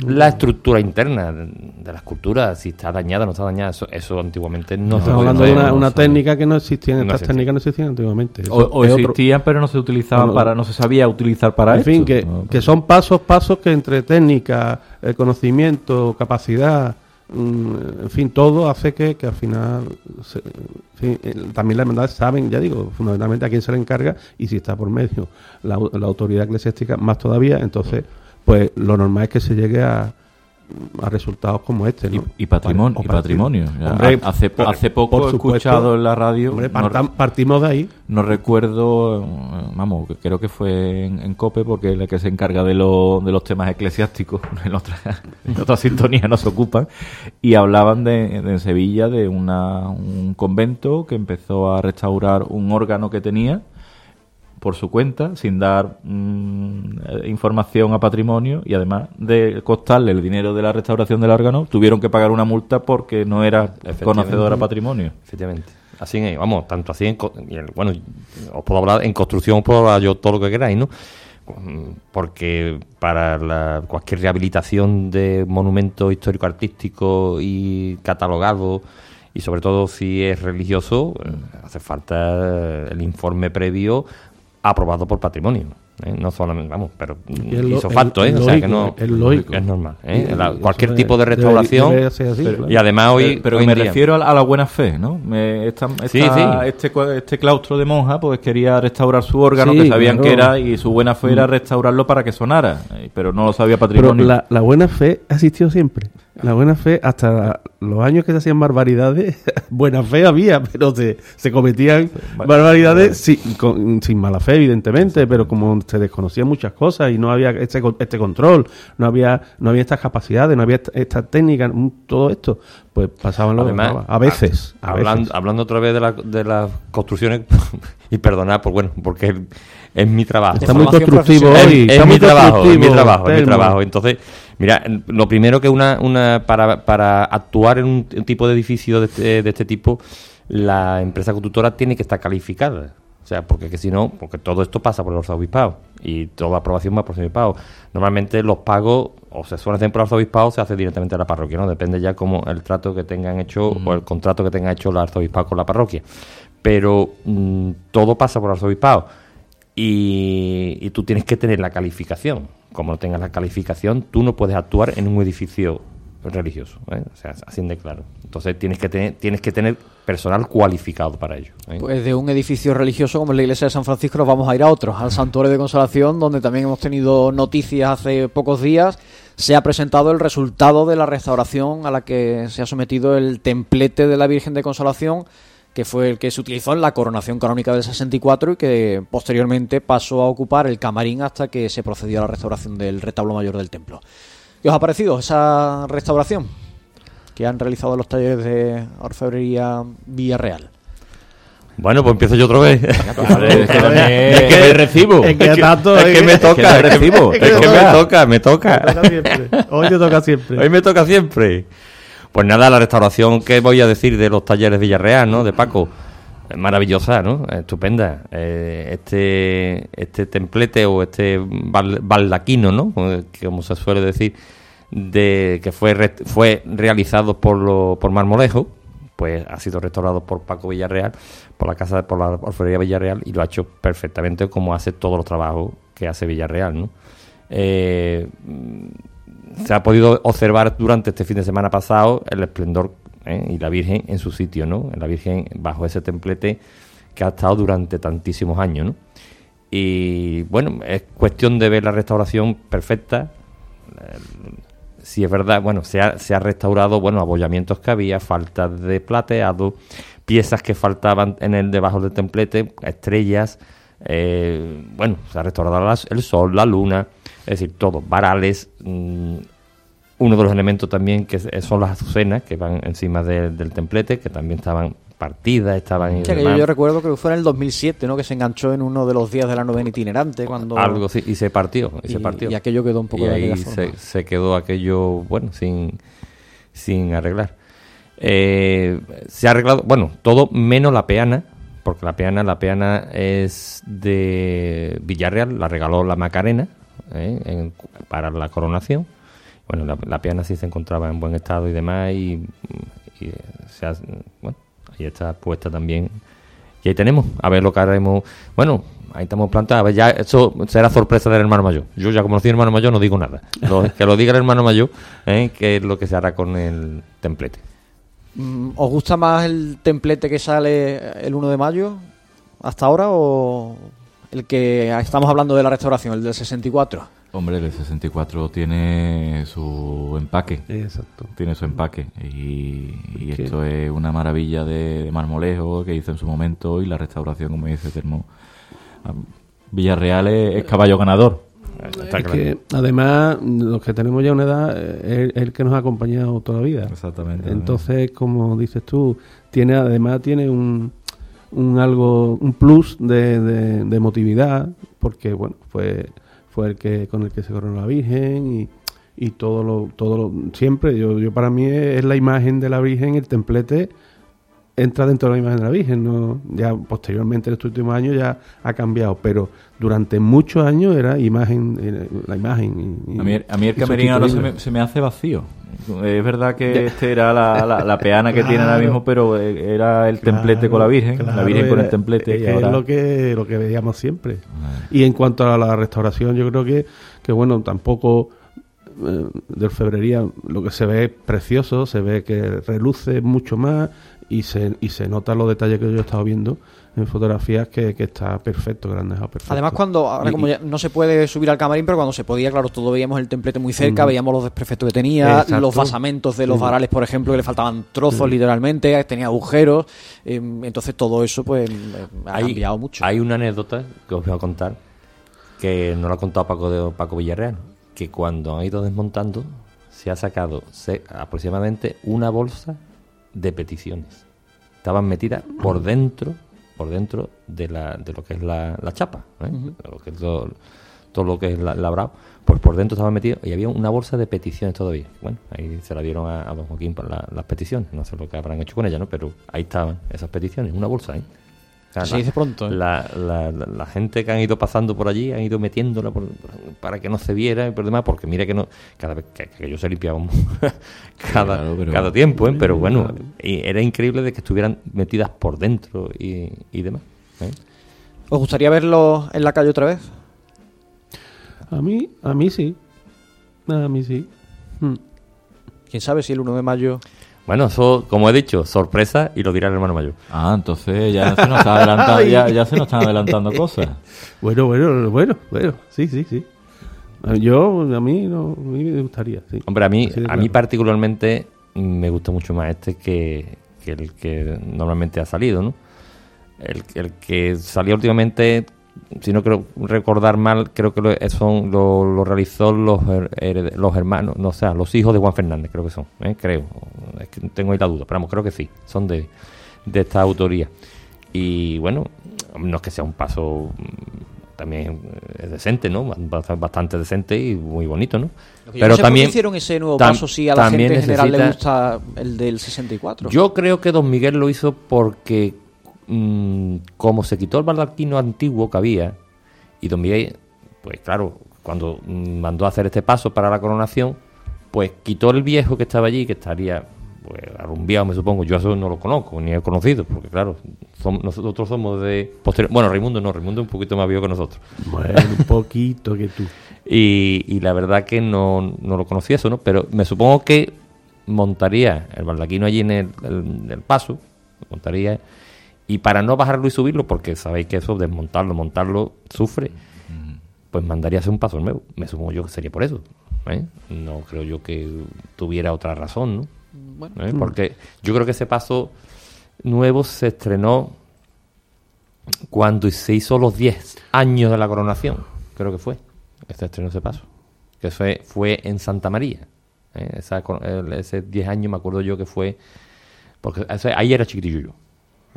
la estructura interna de la escultura, si está dañada o no está dañada, eso, eso antiguamente no, se Estamos hablando de una, una técnica que no existía, estas técnicas no existían antiguamente. o, existían, pero no se utilizaban para, no se sabía utilizar para En fin, que, que son pasos, pasos que entre técnica, el conocimiento, capacidad Mm, en fin, todo hace que, que al final también las hermandades saben, ya digo, fundamentalmente a quién se le encarga y si está por medio la, autoridad eclesiástica más todavía, entonces pues lo normal es que se llegue a, a resultados como este. ¿no? Y, patrimonio. y patrimonio. hace, hace poco he escuchado en la radio. partimos de ahí. No recuerdo, vamos, creo que fue en, COPE porque es la que se encarga de, lo, de los temas eclesiásticos, en otra, en otra sintonía nos ocupan, y hablaban de, en Sevilla de una, un convento que empezó a restaurar un órgano que tenía por su cuenta, sin dar mm, información a patrimonio y además de costarle el dinero de la restauración del órgano, tuvieron que pagar una multa porque no era conocedor a patrimonio. Efectivamente. Así, vamos, tanto así, en, bueno, os puedo hablar, en construcción os puedo hablar yo todo lo que queráis, ¿no? Porque para cualquier rehabilitación de monumento histórico-artístico y catalogado, y sobre todo si es religioso, eh, hace falta el informe previo aprobado por patrimonio. ¿eh? No solamente, vamos, pero hizo facto, ¿eh? o sea que no es, lógico. es normal. ¿eh? cualquier tipo de restauración. y además hoy. Pero, me refiero a la, buena fe, ¿no? esta, sí, Este, este claustro de monja, pues quería restaurar su órgano, que sabían que era, y su buena fe era mm. restaurarlo para que sonara, eh, pero no lo sabía patrimonio. Pero la, la buena fe ha existido siempre. La buena fe, hasta los años que se hacían barbaridades, buena fe había, pero se, se cometían barbaridades sin, sin, mala fe, evidentemente, pero como se desconocían muchas cosas y no había este, este control, no había no había estas capacidades, no había esta, técnica, todo esto, pues pasaban los demás. A veces. hablando, hablando otra vez de, la, de las construcciones, y perdonad, por, bueno, porque es, mi trabajo. Está muy constructivo hoy. Es, mi trabajo, es mi trabajo, es mi trabajo. Entonces Mira, lo primero que una, una para, para actuar en un, tipo de edificio de este, de este tipo, la empresa constructora tiene que estar calificada. O sea, porque que si no, porque todo esto pasa por el arzobispado y toda aprobación va por el arzobispado. Normalmente los pagos o se suelen hacer por el arzobispado o se hace directamente a la parroquia, ¿no? Depende ya como el trato que tengan hecho o el contrato que tenga hecho el arzobispado con la parroquia. Pero mm, todo pasa por el arzobispado y, y tú tienes que tener la calificación como no tengas la calificación, tú no puedes actuar en un edificio religioso, ¿eh? o sea, así de claro. Entonces tienes que tener, tienes que tener personal cualificado para ello. ¿eh? Pues de un edificio religioso como la iglesia de San Francisco nos vamos a ir a otro, al Santuario de Consolación, donde también hemos tenido noticias hace pocos días. Se ha presentado el resultado de la restauración a la que se ha sometido el templete de la Virgen de Consolación que fue el que se utilizó en la coronación canónica del 64 y que posteriormente pasó a ocupar el camarín hasta que se procedió a la restauración del retablo mayor del templo. ¿Qué os ha parecido esa restauración que han realizado los talleres de orfebrería Villarreal? Bueno, pues empiezo yo otra vez. es que, me recibo. Es que, me toca. Es que me toca, me toca. Hoy te toca siempre. Hoy me toca siempre. Pues nada, la restauración que voy a decir de los talleres Villarreal, ¿no? De Paco. Maravillosa, ¿no? Estupenda. Eh, este, este templete o este baldaquino, ¿no? Como se suele decir, de que fue fue realizado por lo, por Marmolejo, pues ha sido restaurado por Paco Villarreal, por la casa por la orfebrería Villarreal y lo ha hecho perfectamente como hace todos los trabajos que hace Villarreal, ¿no? Eh, se ha podido observar durante este fin de semana pasado el esplendor ¿eh? y la Virgen en su sitio, ¿no? La Virgen bajo ese templete que ha estado durante tantísimos años, ¿no? Y bueno, es cuestión de ver la restauración perfecta. Si es verdad, bueno, se ha, se ha restaurado, bueno, abollamientos que había, faltas de plateado, piezas que faltaban en el debajo del templete, estrellas, eh, bueno, se ha restaurado el sol, la luna, es decir, todo, varales. Mm, uno de los elementos también que son las azucenas que van encima del templete, que también estaban partidas, estaban... yo, recuerdo que fue en el 2007, ¿no? Que se enganchó en uno de los días de la novena itinerante, cuando... Algo sí, y se partió, y, se partió. Y aquello quedó un poco y ahí se, quedó aquello, bueno, sin, sin arreglar. Eh, se ha arreglado, bueno, todo menos la peana, porque la peana, la peana es de Villarreal, la regaló la Macarena, ¿eh? para la coronación. Bueno, la, la, piana sí se encontraba en buen estado y demás, y, se bueno, ahí está puesta también. Y ahí tenemos, a ver lo que haremos. Bueno, ahí estamos plantados. A ver, ya eso será sorpresa del hermano mayor. Yo ya como soy hermano mayor no digo nada. que lo diga el hermano mayor, ¿eh? que es lo que se hará con el templete. Mm, ¿Os gusta más el templete que sale el 1 de mayo hasta ahora o el que estamos hablando de la restauración, el del 64? Hombre, el 64 tiene su empaque. Exacto. Tiene su empaque. Y, y esto es una maravilla de, de, marmolejo que hizo en su momento y la restauración, como dice Termo. Villarreal es, es caballo ganador. Es que además los que tenemos ya una edad es, el que nos ha acompañado toda la vida. Exactamente. Entonces, como dices tú, tiene además tiene un, un algo, un plus de, de, de emotividad, porque bueno, fue fue el que con el que se coronó la Virgen y, y todo lo, todo lo, siempre, yo, yo para mí es la imagen de la Virgen, el templete entra dentro de la imagen de la Virgen, no ya posteriormente en estos últimos años ya ha cambiado, pero durante muchos años era imagen, la imagen. Y, a, mí, a mí el camerino ahora se me, se me, hace vacío. Es verdad que este era la, la, la peana que claro. tiene ahora mismo, pero era el templete con la Virgen, claro, la Virgen era, con el templete. Es, que ahora... es lo que, lo que veíamos siempre. Ah. Y en cuanto a la restauración, yo creo que, que bueno, tampoco eh, de orfebrería lo que se ve es precioso, se ve que reluce mucho más y se, y se nota los detalles que yo he estado viendo en fotografías que, que está perfecto, que lo han dejado perfecto. Además, cuando ahora Y- como ya no se puede subir al camarín, pero cuando se podía, claro, todo veíamos el templete muy cerca, Ujú. veíamos los desperfectos que tenía, Exacto. los basamentos de los Ujú. varales, por ejemplo, que le faltaban trozos Ujú. literalmente, tenía agujeros, eh, entonces todo eso pues eh, ha Hay- cambiado mucho. Hay una anécdota que os voy a contar que no la ha contado Paco, de, Paco Villarreal, que cuando han ido desmontando se ha sacado se- aproximadamente una bolsa de peticiones. Estaban metidas por dentro, por dentro de, la, de lo que es la, la chapa, ¿eh? Lo que es todo, todo lo que es la- labrado, pues por dentro estaban metidos y había una bolsa de peticiones todavía. Bueno, ahí se la dieron a, a don Joaquín para la- las peticiones, no sé lo que habrán hecho con ella, ¿no? Pero ahí estaban esas peticiones, una bolsa ahí. O sea, Se dice pronto, ¿eh? La, la- la- la gente que han ido pasando por allí han ido metiéndola por- para que no se viera y por demás, porque mira que no cada vez que, que yo se limpiaba cada, Claro, pero- cada tiempo, ¿eh? pero bueno, y era increíble de que estuvieran metidas por dentro y, y demás. ¿eh? ¿Os gustaría verlo en la calle otra vez? A mí, a mí sí. A mí sí. Mm. ¿Quién sabe si el 1 de mayo... Bueno, eso, como he dicho, sorpresa y lo dirá el hermano mayor. Ah, entonces ya se nos, está adelantando, ya, ya se nos están adelantando cosas. Bueno, bueno, bueno, bueno, sí, sí, sí. Yo, a mí, no, a mí me gustaría, sí. Hombre, a mí, a claro. mí particularmente me gusta mucho más este que, que el que normalmente ha salido, ¿no? El, el que salió últimamente, si no creo recordar mal, creo que lo, son, lo, lo realizó los, her- los hermanos, no o sea, los hijos de Juan Fernández, creo que son, ¿eh? creo. Es que tengo ahí la duda, pero vamos, creo que sí, son de, de esta autoría. Y bueno, no es que sea un paso mm, también eh, es decente, ¿no? Bast- Bastante decente y muy bonito, ¿no? Yo no sé qué hicieron ese nuevo paso si a la gente también en general le gusta el del 64. Yo creo que Don Miguel lo hizo porque, mm, como se quitó el baldaquino antiguo que había, y Don Miguel, pues claro, cuando mandó a hacer este paso para la coronación, pues quitó el viejo que estaba allí, que estaría pues arrumbiado, me supongo. Yo eso no lo conozco, ni he conocido, porque claro, nosotros somos de posterior. Bueno, Raimundo no, Raimundo es un poquito más viejo que nosotros. Bueno, un poquito que tú. Y, y la verdad que no, no lo conocía eso, ¿no? Pero me supongo que montaría el baldaquino allí en el, el- el paso, montaría, y para no bajarlo y subirlo, porque sabéis que eso, desmontarlo, montarlo, sufre, pues mandaría a hacer un paso nuevo. Me supongo yo que sería por eso. ¿eh? No creo yo que tuviera otra razón, ¿no? Bueno. ¿Eh? Porque yo creo que ese paso nuevo se estrenó cuando se hizo los 10 años de la coronación, creo que fue. Este estrenó ese paso. Que fue, fue en Santa María. ¿eh? Esa ese 10 años me acuerdo yo que fue. Porque ese- ahí era chiquitillo yo.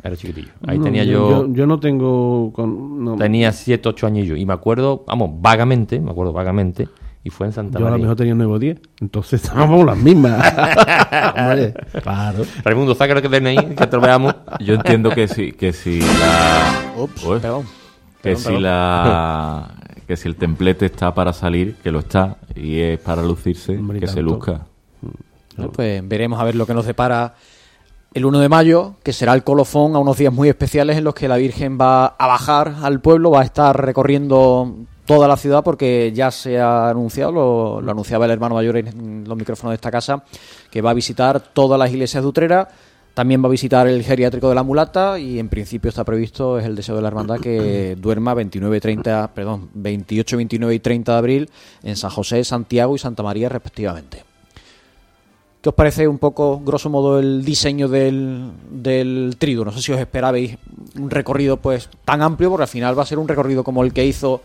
Era chiquitillo. Ahí No, tenía yo, yo no tengo. Con, no, Tenía 7, 8 años yo. Y me acuerdo, vamos, vagamente, me acuerdo vagamente. Y fue en Santa yo a lo María. mejor tenía 9 o 10. Entonces estábamos las mismas. Hombre, claro. Raimundo, saca lo que tiene ahí, que te lo veamos. Yo entiendo que si, que si la... Ups, Uy, perdón. que Perdón, si perdón. la... Que si el templete está para salir, que lo está, y es para lucirse, Hombre, que se luzca. Bueno, pues veremos a ver lo que nos depara el 1 de mayo, que será el colofón a unos días muy especiales en los que la Virgen va a bajar al pueblo, va a estar recorriendo toda la ciudad porque ya se ha anunciado, lo, lo anunciaba el hermano mayor en los micrófonos de esta casa, que va a visitar todas las iglesias de Utrera También va a visitar el geriátrico de la Mulata y en principio está previsto, es el deseo de la hermandad, que duerma 29, 30, perdón, 28, 29 y 30 de abril en San José, Santiago y Santa María respectivamente. ¿Qué os parece un poco, grosso modo, el diseño del, del trigo? No sé si os esperabais un recorrido pues tan amplio, porque al final va a ser un recorrido como el que hizo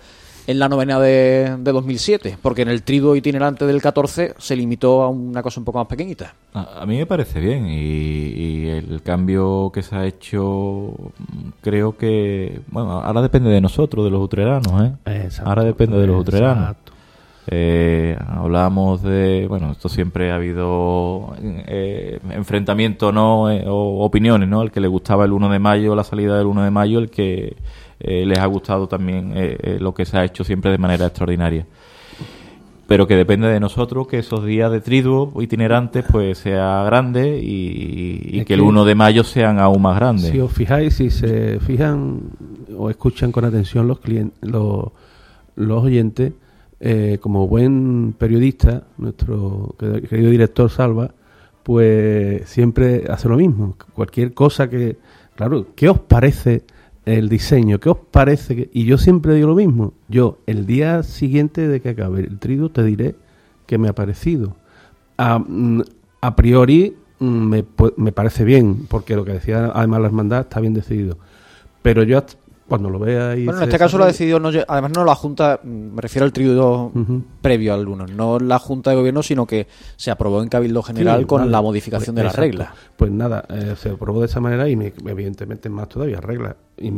en la novena de, de 2007, porque en el trido itinerante del 14 se limitó a una cosa un poco más pequeñita. A, mí me parece bien y, el cambio que se ha hecho creo que, bueno, ahora depende de nosotros, de los utreranos, ¿eh? ahora depende de los utreranos. Eh, hablamos de, bueno, esto siempre ha habido eh, enfrentamiento, ¿no? Eh, o opiniones, ¿no? El que le gustaba el 1 de mayo, la salida del 1 de mayo, el que eh, les ha gustado también lo que se ha hecho siempre de manera extraordinaria. Pero que depende de nosotros que esos días de triduo itinerantes pues sea grande y, que, el 1 de mayo sean aún más grandes. Si os fijáis, si se fijan o escuchan con atención los clientes, los, los oyentes, eh, como buen periodista, nuestro querido director Salva, pues siempre hace lo mismo. Cualquier cosa que, claro, ¿qué os parece el diseño? ¿Qué os parece? Y yo siempre digo lo mismo. Yo, el día siguiente de que acabe el trido, te diré que me ha parecido. A, mm, priori mm, me, me, parece bien, porque lo que decía además la hermandad está bien decidido. Pero yo cuando lo vea y Bueno, en este caso lo ha decidido, no, además no la Junta, mm, me refiero al trío previo al uno, no la Junta de Gobierno, sino que se aprobó en Cabildo General con la modificación de la regla. Pues nada, eh, se aprobó de esa manera y evidentemente más todavía, regla. Y,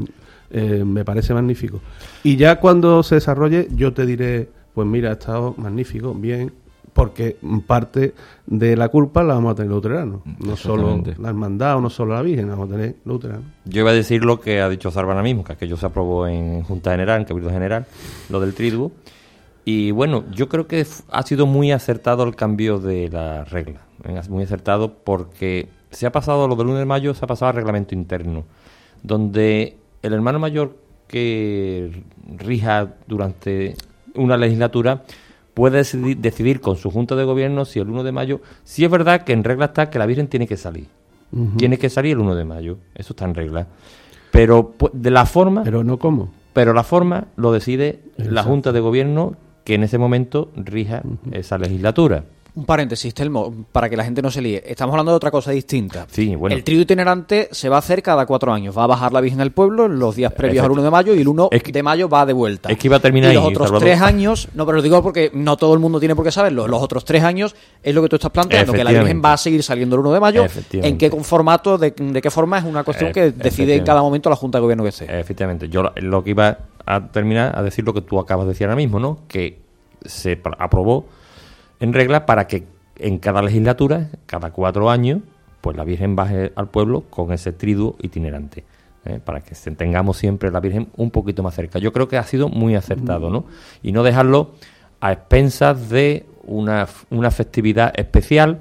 eh, me parece magnífico. Y ya cuando se desarrolle, yo te diré, pues mira, ha estado magnífico, bien, porque parte de la culpa la vamos a tener los luteranos, no solo la hermandad o no solo la Virgen, la vamos a tener los luteranos. Yo iba a decir lo que ha dicho Zarbana mismo, que aquello se aprobó en Junta General, en Cabildo General, lo del triduo, y bueno, yo creo que ha sido muy acertado el cambio de la regla, muy acertado porque se ha pasado, lo del 1 de mayo, se ha pasado al reglamento interno, donde el hermano mayor que rija durante una legislatura puede decidir, con su junta de gobierno si el 1 de mayo, si es verdad que en regla está que la Virgen tiene que salir. Tiene que salir el 1 de mayo, eso está en regla. Pero de la forma... Pero no cómo. Pero la forma lo decide la junta de gobierno que en ese momento rija esa legislatura. Un paréntesis, Telmo, para que la gente no se líe. Estamos hablando de otra cosa distinta. Sí, bueno. El trío itinerante se va a hacer cada cuatro años. Va a bajar la Virgen al pueblo en los días previos al 1 de mayo y el 1 de mayo va de vuelta. Es que iba a terminar y los otros tres años, no, pero lo digo porque no todo el mundo tiene por qué saberlo. Los otros tres años es lo que tú estás planteando, que la Virgen va a seguir saliendo el 1 de mayo. ¿En qué formato, de, qué forma? Es una cuestión que decide en cada momento la Junta de Gobierno que sea. Efectivamente. Yo lo que iba a terminar a decir lo que tú acabas de decir ahora mismo, ¿no? Que se aprobó en regla para que en cada legislatura, cada cuatro años, pues la Virgen baje al pueblo con ese triduo itinerante. ¿eh? para que tengamos siempre la Virgen un poquito más cerca. Yo creo que ha sido muy acertado, ¿no? Y no dejarlo a expensas de una, una festividad especial,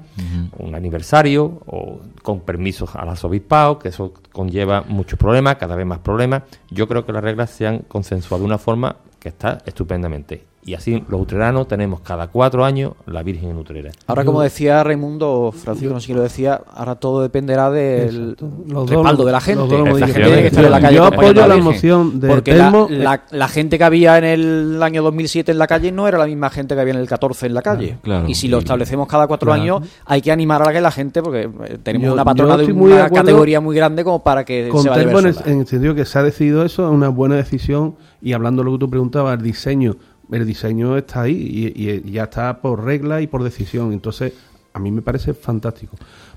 un aniversario, o con permisos al arzobispado, que eso conlleva muchos problemas, cada vez más problemas. Yo creo que las reglas se han consensuado de una forma que está estupendamente. Y así los utreranos tenemos cada cuatro años la Virgen en Utrera. Ahora, como decía Raimundo, Francisco, no sé quién lo decía, ahora todo dependerá del respaldo de la gente. Yo apoyo la moción de Porque la, gente que había en el año 2007 en la calle no era la misma gente que había en el 14 en la calle. y si lo establecemos cada cuatro años, hay que animar a la que la gente, porque eh, tenemos una patrona de una categoría muy grande como para que se vaya en, en el sentido que se ha decidido eso, es una buena decisión. Y hablando de lo que tú preguntabas, el diseño el diseño está ahí y, ya está por regla y por decisión. Entonces, a mí me parece fantástico.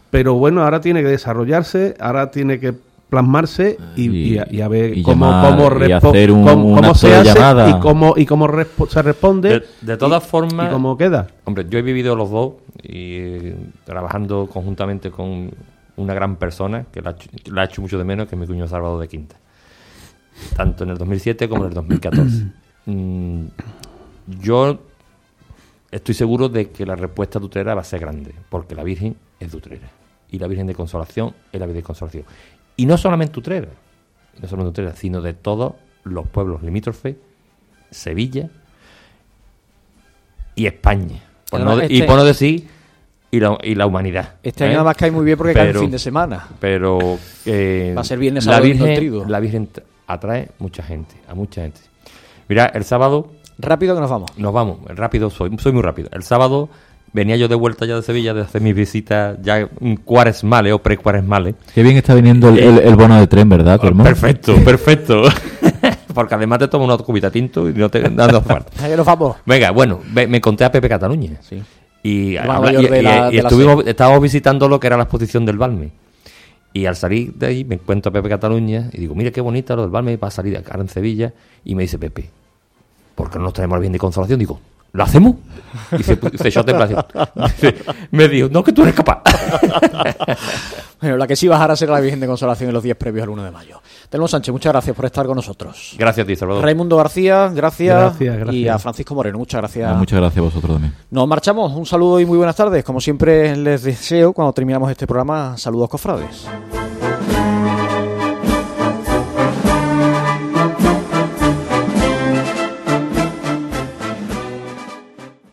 Pero bueno, ahora tiene que desarrollarse, ahora tiene que plasmarse y, a, ver cómo, cómo, se hace y cómo, y cómo se responde. De, todas formas. Y cómo queda. Hombre, yo he vivido los dos y trabajando conjuntamente con una gran persona que la, la ha hecho mucho de menos, que es mi cuñado Salvador de Quinta. Tanto en el 2007 como en el 2014. Mm, yo estoy seguro de que la respuesta de Utrera va a ser grande, porque la Virgen es de Utrera. Y la Virgen de Consolación es la Virgen de Consolación. Y no solamente Utrera, no solamente Utrera, sino de todos los pueblos limítrofes, Sevilla y España. y por no decir y la, y la humanidad. Este año ¿eh? nada más cae muy bien porque cae el fin de semana. Pero eh, Va a ser viernes, la sábado, Virgen, la Virgen atrae mucha gente, a mucha gente. Mira, el sábado Rápido que nos vamos. nos vamos, rápido soy, soy muy rápido. El sábado venía yo de vuelta ya de Sevilla de hacer mis visitas ya cuaresmales o pre-cuaresmales. Qué bien está viniendo el, el- el bono de tren, ¿verdad, Telmo? Perfecto, perfecto. Porque además te tomo una cubita tinto y no te no hace falta. Ahí que nos vamos. Venga, bueno, me conté a Pepe Cataluña. Y, Hermano habla- mayor y- y- la- y de la estuvimos, estábamos visitando lo que era la exposición del Balme. Y al salir de ahí me encuentro a Pepe Cataluña y digo, mira qué bonita lo del Balme, va a salir acá en Sevilla. Y me dice Pepe, ¿por qué no nos traemos el bien de consolación? Digo, ¿lo hacemos? Y se, se echó a temblar. Me dijo, no, que tú eres capaz. Bueno, la que sí bajará será la Virgen de Consolación en los días previos al 1 de mayo. Telmo Sánchez, muchas gracias por estar con nosotros. Gracias a ti, Salvador. Raimundo García, gracias. Gracias, gracias. Y a Francisco Moreno, muchas gracias. Ah, muchas gracias a vosotros también. Nos marchamos. Un saludo y muy buenas tardes. Como siempre les deseo, cuando terminamos este programa, saludos cofrades.